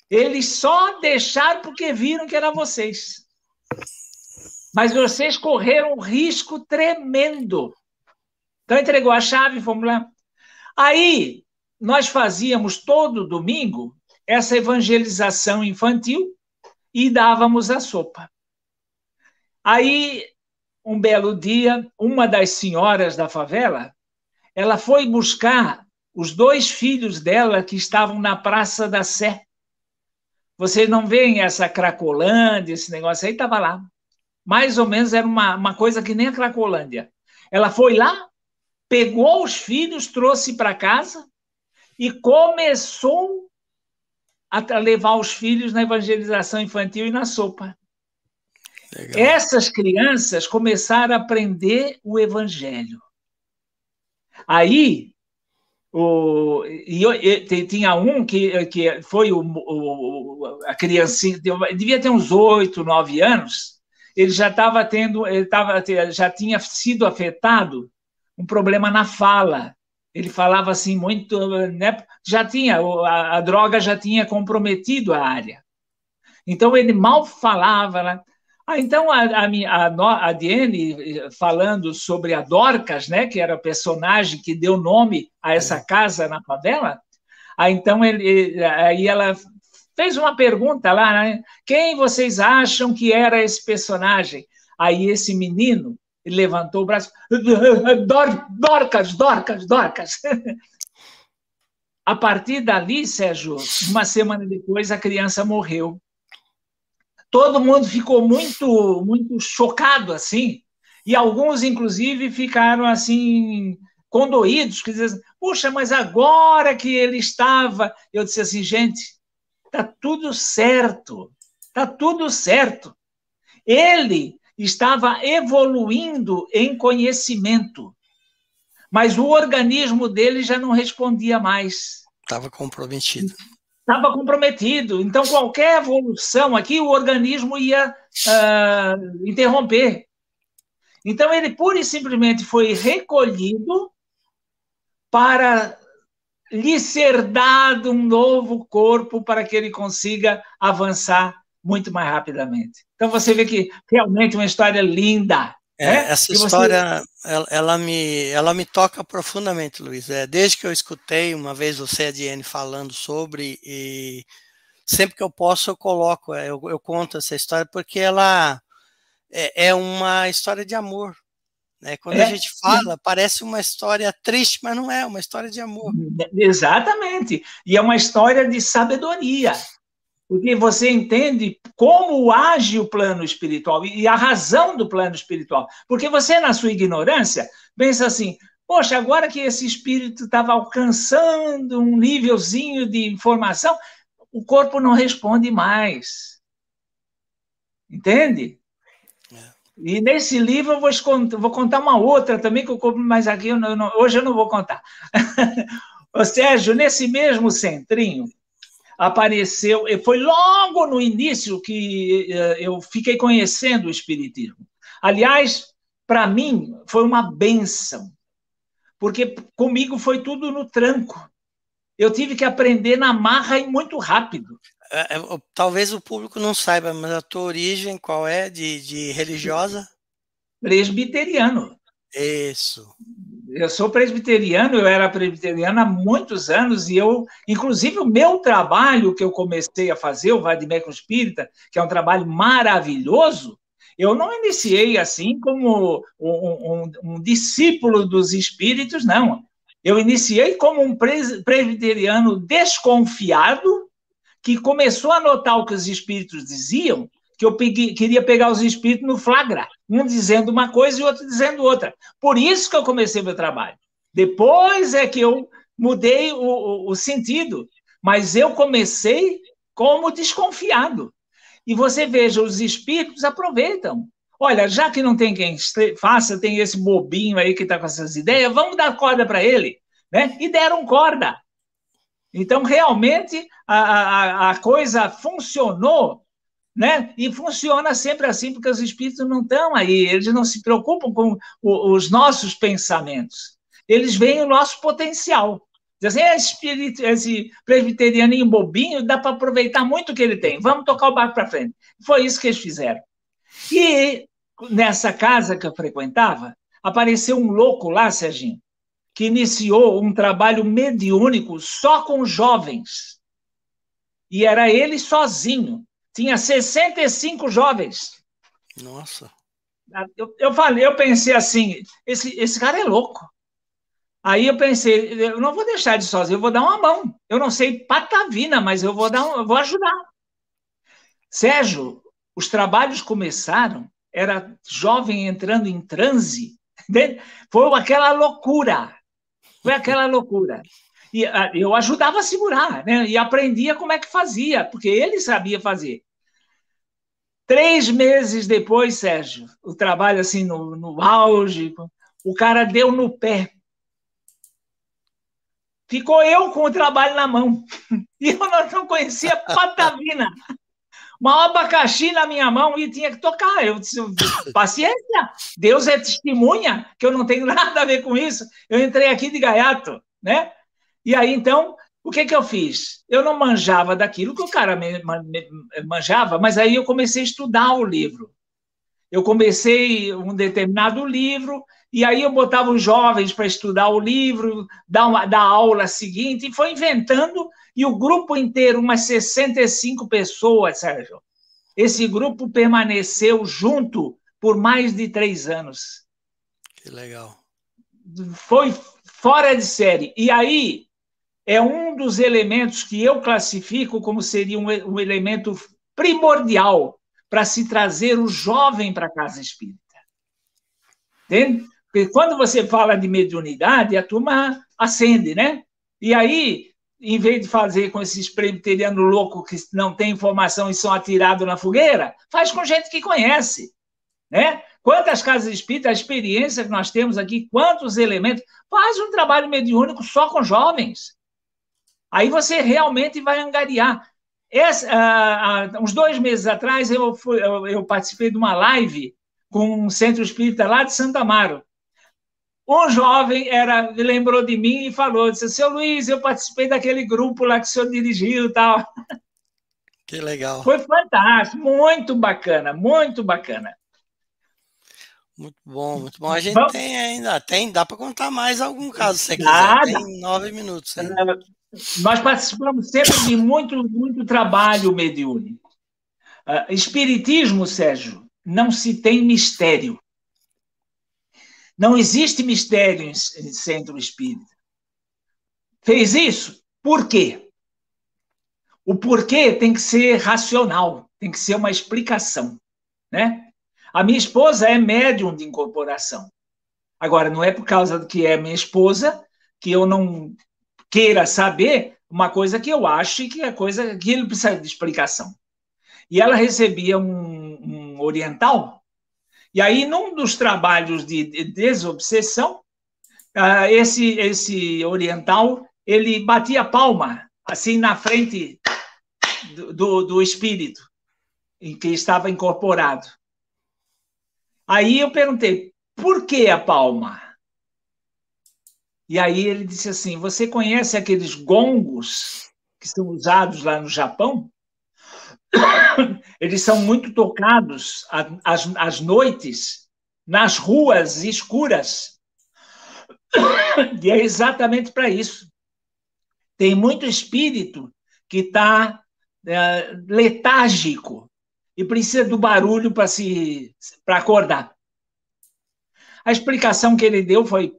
Eles só deixaram porque viram que era vocês. Mas vocês correram um risco tremendo. Então entregou a chave, fomos lá. Aí nós fazíamos todo domingo essa evangelização infantil e dávamos a sopa. Aí, um belo dia, uma das senhoras da favela, ela foi buscar os dois filhos dela que estavam na Praça da Sé. Vocês não veem essa Cracolândia, esse negócio aí estava lá. Mais ou menos era uma, uma coisa que nem a Cracolândia. Ela foi lá, pegou os filhos, trouxe para casa e começou a levar os filhos na evangelização infantil e na sopa. Legal. Essas crianças começaram a aprender o evangelho. Aí, o, e, e, tinha um que, que foi o, o, a criancinha, devia ter uns oito, nove anos, ele já estava tendo, ele tava, já tinha sido afetado um problema na fala. Ele falava assim muito, né? Já tinha a, a droga já tinha comprometido a área. Então ele mal falava. Ah, então a, a, a, a Diane falando sobre a Dorcas, né? Que era a personagem que deu nome a essa é. casa na favela. Ah, então ele, aí ela fez uma pergunta lá, né? Quem vocês acham que era esse personagem? Aí esse menino levantou o braço, <laughs> Dor, Dorcas, Dorcas, Dorcas. <laughs> A partir dali, Sérgio, uma semana depois, a criança morreu. Todo mundo ficou muito, muito chocado assim, e alguns, inclusive, ficaram assim condoídos, que diziam, puxa, mas agora que ele estava, eu disse assim, gente, Está tudo certo. Está tudo certo. Ele estava evoluindo em conhecimento, mas o organismo dele já não respondia mais. Estava comprometido. Estava comprometido. Então, qualquer evolução aqui, o organismo ia uh, interromper. Então, ele pura e simplesmente foi recolhido para lhe ser dado um novo corpo para que ele consiga avançar muito mais rapidamente. Então você vê que realmente uma história linda. É, né? Essa história, você... ela, ela, me, ela me toca profundamente, Luiz. É, desde que eu escutei uma vez você e a Diane falando sobre, e sempre que eu posso eu coloco, é, eu, eu conto essa história, porque ela é, é uma história de amor, né? Quando é, a gente fala, parece uma história triste, mas não é, uma história de amor. Exatamente. E é uma história de sabedoria. Porque você entende como age o plano espiritual e a razão do plano espiritual. Porque você, na sua ignorância, pensa assim: poxa, agora que esse espírito estava alcançando um nívelzinho de informação, o corpo não responde mais. Entende? E nesse livro eu vou, vou contar uma outra também, que eu compro, mas aqui eu não, hoje eu não vou contar. <laughs> Ô, Sérgio, nesse mesmo centrinho, apareceu, foi logo no início que eh, eu fiquei conhecendo o Espiritismo. Aliás, para mim, foi uma benção, porque comigo foi tudo no tranco. Eu tive que aprender na marra e muito rápido. É, é, talvez o público não saiba, mas a tua origem qual é de, de religiosa? Presbiteriano. Isso. Eu sou presbiteriano, eu era presbiteriano há muitos anos e eu, inclusive, o meu trabalho que eu comecei a fazer, o Vadimeco Espírita, que é um trabalho maravilhoso, eu não iniciei assim como um, um, um discípulo dos espíritos, não. Eu iniciei como um presbiteriano desconfiado que começou a notar o que os espíritos diziam, que eu peguei, queria pegar os espíritos no flagra, um dizendo uma coisa e outro dizendo outra. Por isso que eu comecei meu trabalho. Depois é que eu mudei o, o, o sentido, mas eu comecei como desconfiado. E você veja, os espíritos aproveitam. Olha, já que não tem quem faça, tem esse bobinho aí que está com essas ideias, vamos dar corda para ele. Né? E deram corda. Então, realmente, a, a, a coisa funcionou, né? E funciona sempre assim, porque os espíritos não estão aí, eles não se preocupam com o, os nossos pensamentos. Eles veem o nosso potencial. Dizem assim, esse, espírito, esse presbiterianinho bobinho, dá para aproveitar muito o que ele tem. Vamos tocar o barco para frente. Foi isso que eles fizeram. E nessa casa que eu frequentava, apareceu um louco lá, Serginho, que iniciou um trabalho mediúnico só com jovens. E era ele sozinho. Tinha 65 jovens. Nossa. Eu, eu falei, eu pensei assim, esse, esse cara é louco. Aí eu pensei, eu não vou deixar de sozinho, eu vou dar uma mão. Eu não sei patavina, mas eu vou dar, um, eu vou ajudar. Sérgio, os trabalhos começaram, era jovem entrando em transe, foi aquela loucura. Foi aquela loucura. E ah, eu ajudava a segurar, né? E aprendia como é que fazia, porque ele sabia fazer. Três meses depois, Sérgio, o trabalho assim no, no auge, o cara deu no pé. Ficou eu com o trabalho na mão. <laughs> E eu não conhecia patavina. uma abacaxi na minha mão e tinha que tocar. Eu disse, paciência, Deus é testemunha que eu não tenho <laughs> nada a ver com isso. Eu entrei aqui de gaiato, né? E aí, então, o que, que eu fiz? Eu não manjava daquilo que o cara me, me, manjava, mas aí eu comecei a estudar o livro. Eu comecei um determinado livro, e aí eu botava os jovens para estudar o livro, dar, uma, dar aula seguinte, e foi inventando, e o grupo inteiro, umas 65 pessoas, Sérgio, esse grupo permaneceu junto por mais de três anos. Que legal. Foi fora de série. E aí é um dos elementos que eu classifico como seria um, um elemento primordial para se trazer o jovem para a casa espírita. Entende? Porque quando você fala de mediunidade, a turma acende, né? E aí, em vez de fazer com esses presbiterianos loucos que não têm informação e são atirados na fogueira, faz com gente que conhece, né? Quantas casas espíritas, a experiência que nós temos aqui, quantos elementos, faz um trabalho mediúnico só com jovens. Aí você realmente vai angariar. Esse, ah, ah, uns dois meses atrás, eu, fui, eu, eu participei de uma live com um centro espírita lá de Santa Amaro um jovem era, lembrou de mim e falou, disse, seu Luiz, eu participei daquele grupo lá que o senhor dirigiu e tal. <laughs> Que legal. Foi fantástico, muito bacana, muito bacana. Muito bom, muito bom. A gente Vamos... tem ainda, tem, dá para contar mais algum caso, se você quiser. Tem nove minutos. Hein? Nós participamos sempre de muito, muito trabalho mediúnico. Uh, espiritismo, Sérgio, não se tem mistério. Não existe mistério em, centro espírita. Fez isso? Por quê? O porquê tem que ser racional, tem que ser uma explicação, né? A minha esposa é médium de incorporação. Agora, não é por causa que é minha esposa que eu não queira saber uma coisa que eu acho que é coisa que ele precisa de explicação. E ela recebia um, um oriental e aí, num dos trabalhos de desobsessão, ah, esse, esse oriental, ele batia palma, assim, na frente do, do, do espírito em que estava incorporado. Aí eu perguntei, por que a palma? E aí ele disse assim: Você conhece aqueles gongos que são usados lá no Japão? <coughs> eles são muito tocados às, noites, nas ruas escuras. <coughs> E é exatamente para isso. Tem muito espírito que está é, letárgico e precisa do barulho para se para acordar. A explicação que ele deu foi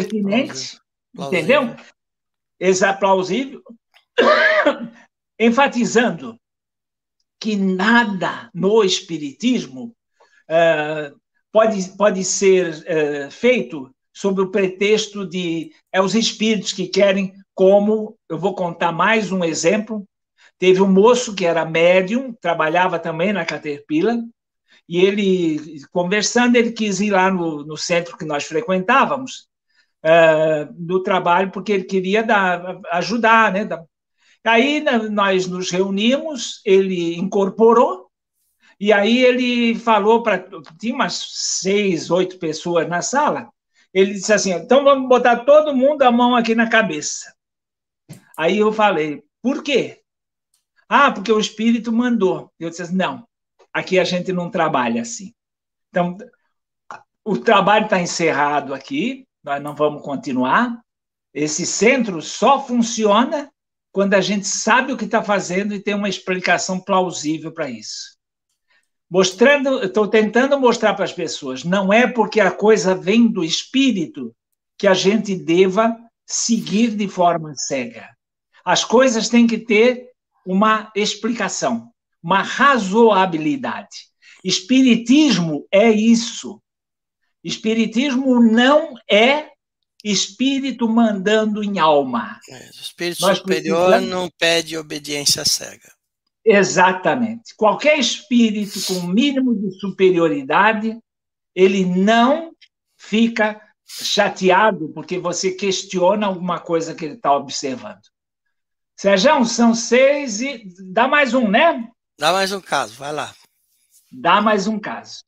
pertinente, plausível. entendeu? Exa plausível, <coughs> enfatizando que nada no Espiritismo uh, pode, pode ser uh, feito sob o pretexto de é os espíritos que querem, como eu vou contar mais um exemplo. Teve um moço que era médium, trabalhava também na Caterpillar, e ele, conversando, ele quis ir lá no, no centro que nós frequentávamos, uh, do trabalho, porque ele queria dar, ajudar, né, Aí né, nós nos reunimos, ele incorporou, e aí ele falou para. Tinha umas seis, oito pessoas na sala. Ele disse assim: então vamos botar todo mundo a mão aqui na cabeça. Aí eu falei: por quê? Ah, porque o Espírito mandou. Eu disse assim, não, aqui a gente não trabalha assim. Então, o trabalho está encerrado aqui, nós não vamos continuar. Esse centro só funciona quando a gente sabe o que está fazendo e tem uma explicação plausível para isso. Mostrando, estou tentando mostrar para as pessoas, não é porque a coisa vem do espírito que a gente deva seguir de forma cega. As coisas têm que ter uma explicação, uma razoabilidade. Espiritismo é isso. Espiritismo não é espírito mandando em alma. É, o espírito Nós superior precisamos... não pede obediência cega. Exatamente. Qualquer espírito com o mínimo de superioridade, ele não fica chateado porque você questiona alguma coisa que ele está observando. Sérgio, são seis e. Dá mais um, né? Dá mais um caso, vai lá. Dá mais um caso.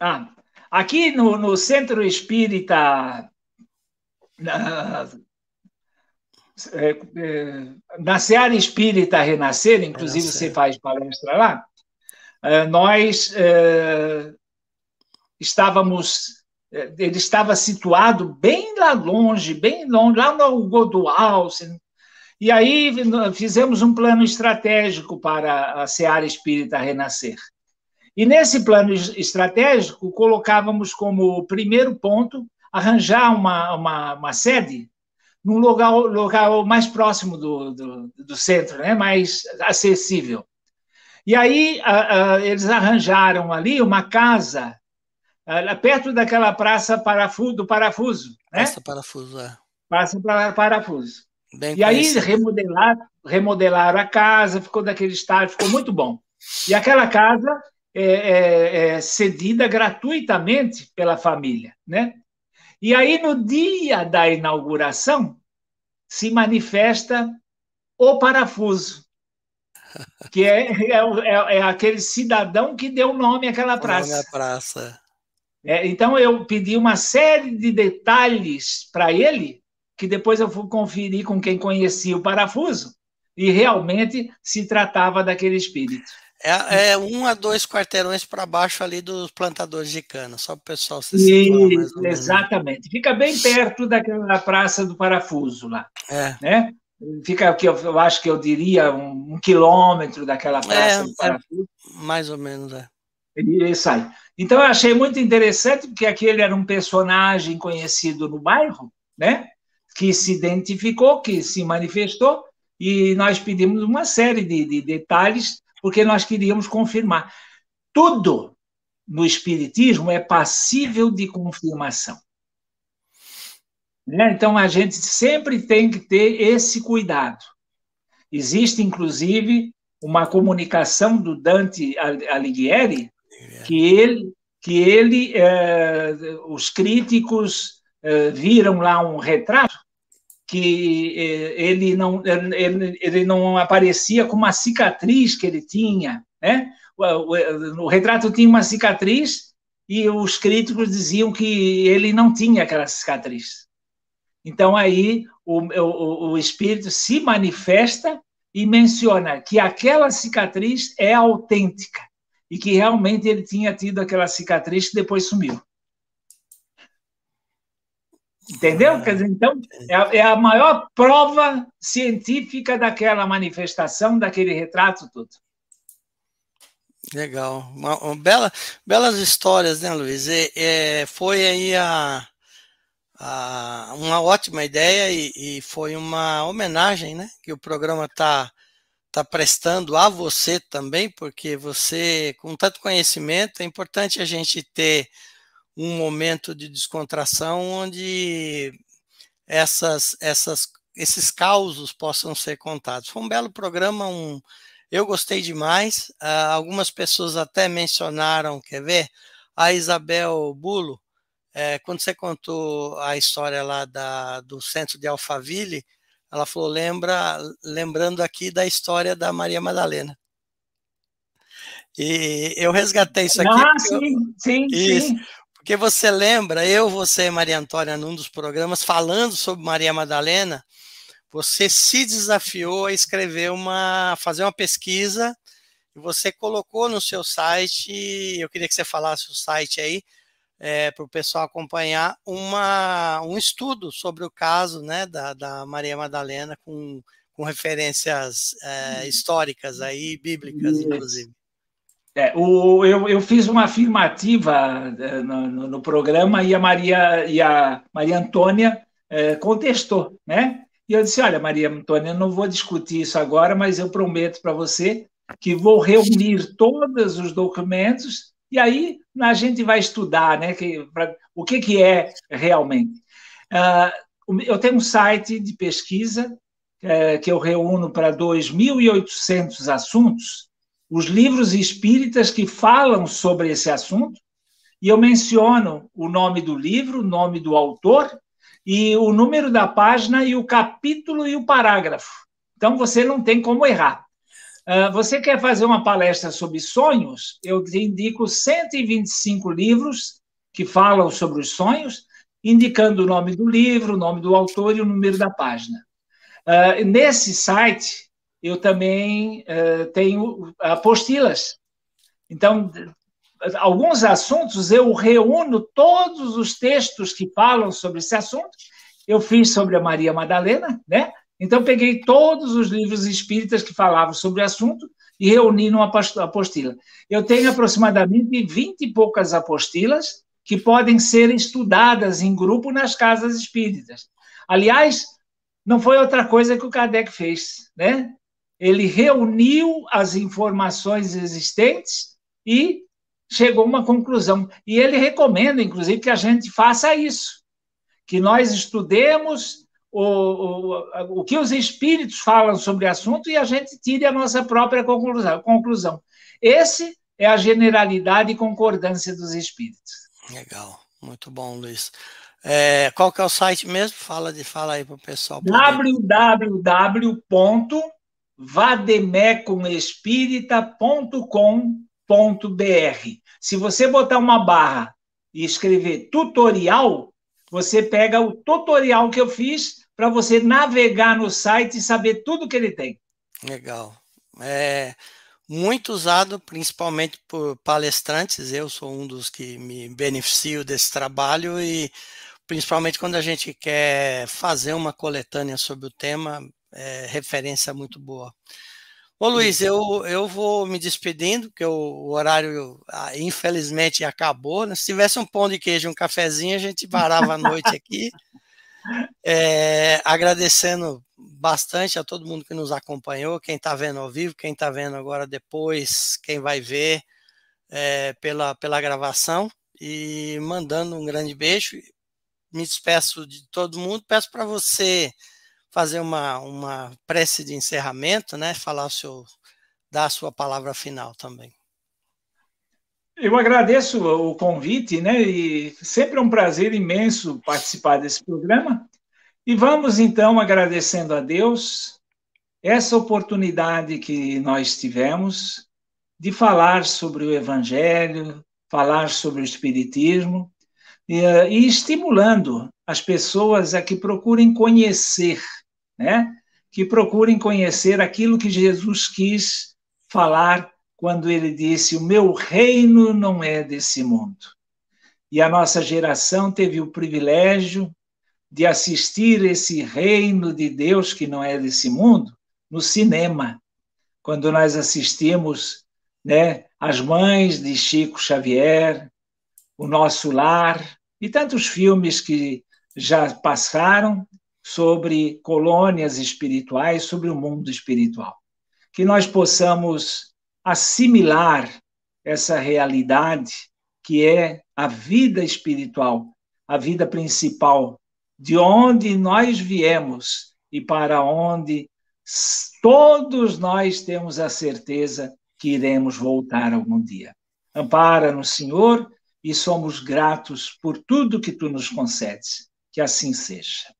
Ah, aqui no, no Centro Espírita na, é, é, na Seara Espírita Renascer, inclusive Renascer. você faz palestra lá, é, nós estávamos, ele estava situado bem lá longe, bem longe, lá no Godual, e aí fizemos um plano estratégico para a Seara Espírita Renascer. E nesse plano estratégico, colocávamos como primeiro ponto arranjar uma, uma, uma sede num lugar, lugar mais próximo do, do, do, centro, né? mais acessível. E aí a, a, eles arranjaram ali uma casa a, perto daquela praça parafuso, do Parafuso. Né? Praça Parafuso, é. Praça Parafuso. Bem e aí remodelaram, remodelaram a casa, ficou daquele estado, ficou muito bom. E aquela casa é, é, é cedida gratuitamente pela família, né? E aí, no dia da inauguração, se manifesta o parafuso, <laughs> que é, é, é, é aquele cidadão que deu nome àquela praça. Nome à praça. Então, eu pedi uma série de detalhes para ele, que depois eu fui conferir com quem conhecia o parafuso, e realmente se tratava daquele espírito. É, é, um a dois quarteirões para baixo ali dos plantadores de cana, só para o pessoal se Isso, Exatamente. Fica bem perto daquela praça do parafuso lá. É. Né? Fica, que eu, acho que eu diria, um, um quilômetro daquela praça é, do é parafuso. É, mais ou menos, é. E sai. Então, eu achei muito interessante, porque aquele era um personagem conhecido no bairro, né? que se identificou, que se manifestou, e nós pedimos uma série de, de detalhes porque nós queríamos confirmar. Tudo no Espiritismo é passível de confirmação. Né? Então, a gente sempre tem que ter esse cuidado. Existe, inclusive, uma comunicação do Dante Alighieri, que ele, que ele eh, os críticos eh, viram lá um retrato que eh, ele não, ele, ele não aparecia com uma cicatriz que ele tinha, né? O, o, o, retrato tinha uma cicatriz e os críticos diziam que ele não tinha aquela cicatriz. Então aí o, o, o espírito se manifesta e menciona que aquela cicatriz é autêntica e que realmente ele tinha tido aquela cicatriz que depois sumiu. Entendeu? Ah, Quer dizer, então, é, é, a maior prova científica daquela manifestação, daquele retrato tudo. Legal. Uma, uma bela, belas histórias, né, Luiz? E, é, foi aí a, a, uma ótima ideia e, e, foi uma homenagem né, que o programa está tá prestando a você também, porque você, com tanto conhecimento, é importante a gente ter um momento de descontração onde essas, essas, esses causos possam ser contados. Foi um belo programa, um, eu gostei demais. Uh, algumas pessoas até mencionaram, quer ver? A Isabel Bulo, é, quando você contou a história lá da, do centro de Alphaville, ela falou, lembra, lembrando aqui da história da Maria Madalena. E eu resgatei isso aqui. Ah, sim, eu, sim, isso, sim. Porque você lembra, eu, você e Maria Antônia, num dos programas, falando sobre Maria Madalena, você se desafiou a escrever uma, fazer uma pesquisa, e você colocou no seu site, eu queria que você falasse o site aí, é, para o pessoal acompanhar, uma, um estudo sobre o caso né, da, da Maria Madalena, com, com referências é, históricas aí, bíblicas, inclusive. É, o, eu, eu fiz uma afirmativa é, no, no, programa e a Maria, e a Maria Antônia é, contestou, né? E eu disse, olha, Maria Antônia, não vou discutir isso agora, mas eu prometo para você que vou reunir todos os documentos e aí a gente vai estudar né, que, pra, o que, que é realmente. Uh, eu tenho um site de pesquisa uh, que eu reúno para 2.800 assuntos, os livros espíritas que falam sobre esse assunto, e eu menciono o nome do livro, o nome do autor, e o número da página, e o capítulo e o parágrafo. Então, você não tem como errar. Uh, você quer fazer uma palestra sobre sonhos? Eu te indico 125 livros que falam sobre os sonhos, indicando o nome do livro, o nome do autor e o número da página. Uh, nesse site, eu também uh, tenho apostilas. Então, alguns assuntos eu reúno todos os textos que falam sobre esse assunto. Eu fiz sobre a Maria Madalena, né? Então, peguei todos os livros espíritas que falavam sobre o assunto e reuni numa apostila. Eu tenho aproximadamente 20 e poucas apostilas que podem ser estudadas em grupo nas casas espíritas. Aliás, não foi outra coisa que o Kardec fez, né? Ele reuniu as informações existentes e chegou a uma conclusão. E ele recomenda, inclusive, que a gente faça isso, que nós estudemos o, o, o que os espíritos falam sobre o assunto e a gente tire a nossa própria conclusão. conclusão. Esse é a generalidade e concordância dos espíritos. Legal, muito bom, Luiz. É, qual que é o site mesmo? Fala, de, fala aí para o pessoal. www.vademecumespirita.com.br Se você botar uma barra e escrever tutorial, você pega o tutorial que eu fiz para você navegar no site e saber tudo que ele tem. Legal. É muito usado principalmente por palestrantes. Eu sou um dos que me beneficio desse trabalho e principalmente quando a gente quer fazer uma coletânea sobre o tema, é referência muito boa. Ô Luiz, eu, eu vou me despedindo, porque o, o horário, ah, infelizmente, acabou. Né? Se tivesse um pão de queijo e um cafezinho, a gente varava a noite aqui. É, agradecendo bastante a todo mundo que nos acompanhou, quem está vendo ao vivo, quem está vendo agora depois, quem vai ver é, pela, pela gravação, e mandando um grande beijo. Me despeço de todo mundo, peço para você fazer uma, uma prece de encerramento, né? Falar o seu, dar a sua palavra final também. Eu agradeço o convite, né? E sempre é um prazer imenso participar desse programa. E vamos então agradecendo a Deus essa oportunidade que nós tivemos de falar sobre o Evangelho, falar sobre o Espiritismo e, e estimulando as pessoas a que procurem conhecer né? que procurem conhecer aquilo que Jesus quis falar quando ele disse: O meu reino não é desse mundo. E a nossa geração teve o privilégio de assistir esse reino de Deus que não é desse mundo no cinema, quando nós assistimos né, as mães de Chico Xavier, o nosso lar e tantos filmes que já passaram sobre colônias espirituais, sobre o mundo espiritual. Que nós possamos assimilar essa realidade que é a vida espiritual, a vida principal, de onde nós viemos e para onde todos nós temos a certeza que iremos voltar algum dia. Ampara-nos, Senhor, e somos gratos por tudo que tu nos concedes. Que assim seja.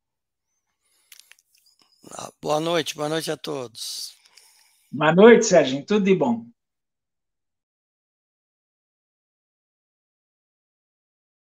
Boa noite, boa noite a todos. Boa noite, Sérgio. Tudo de bom.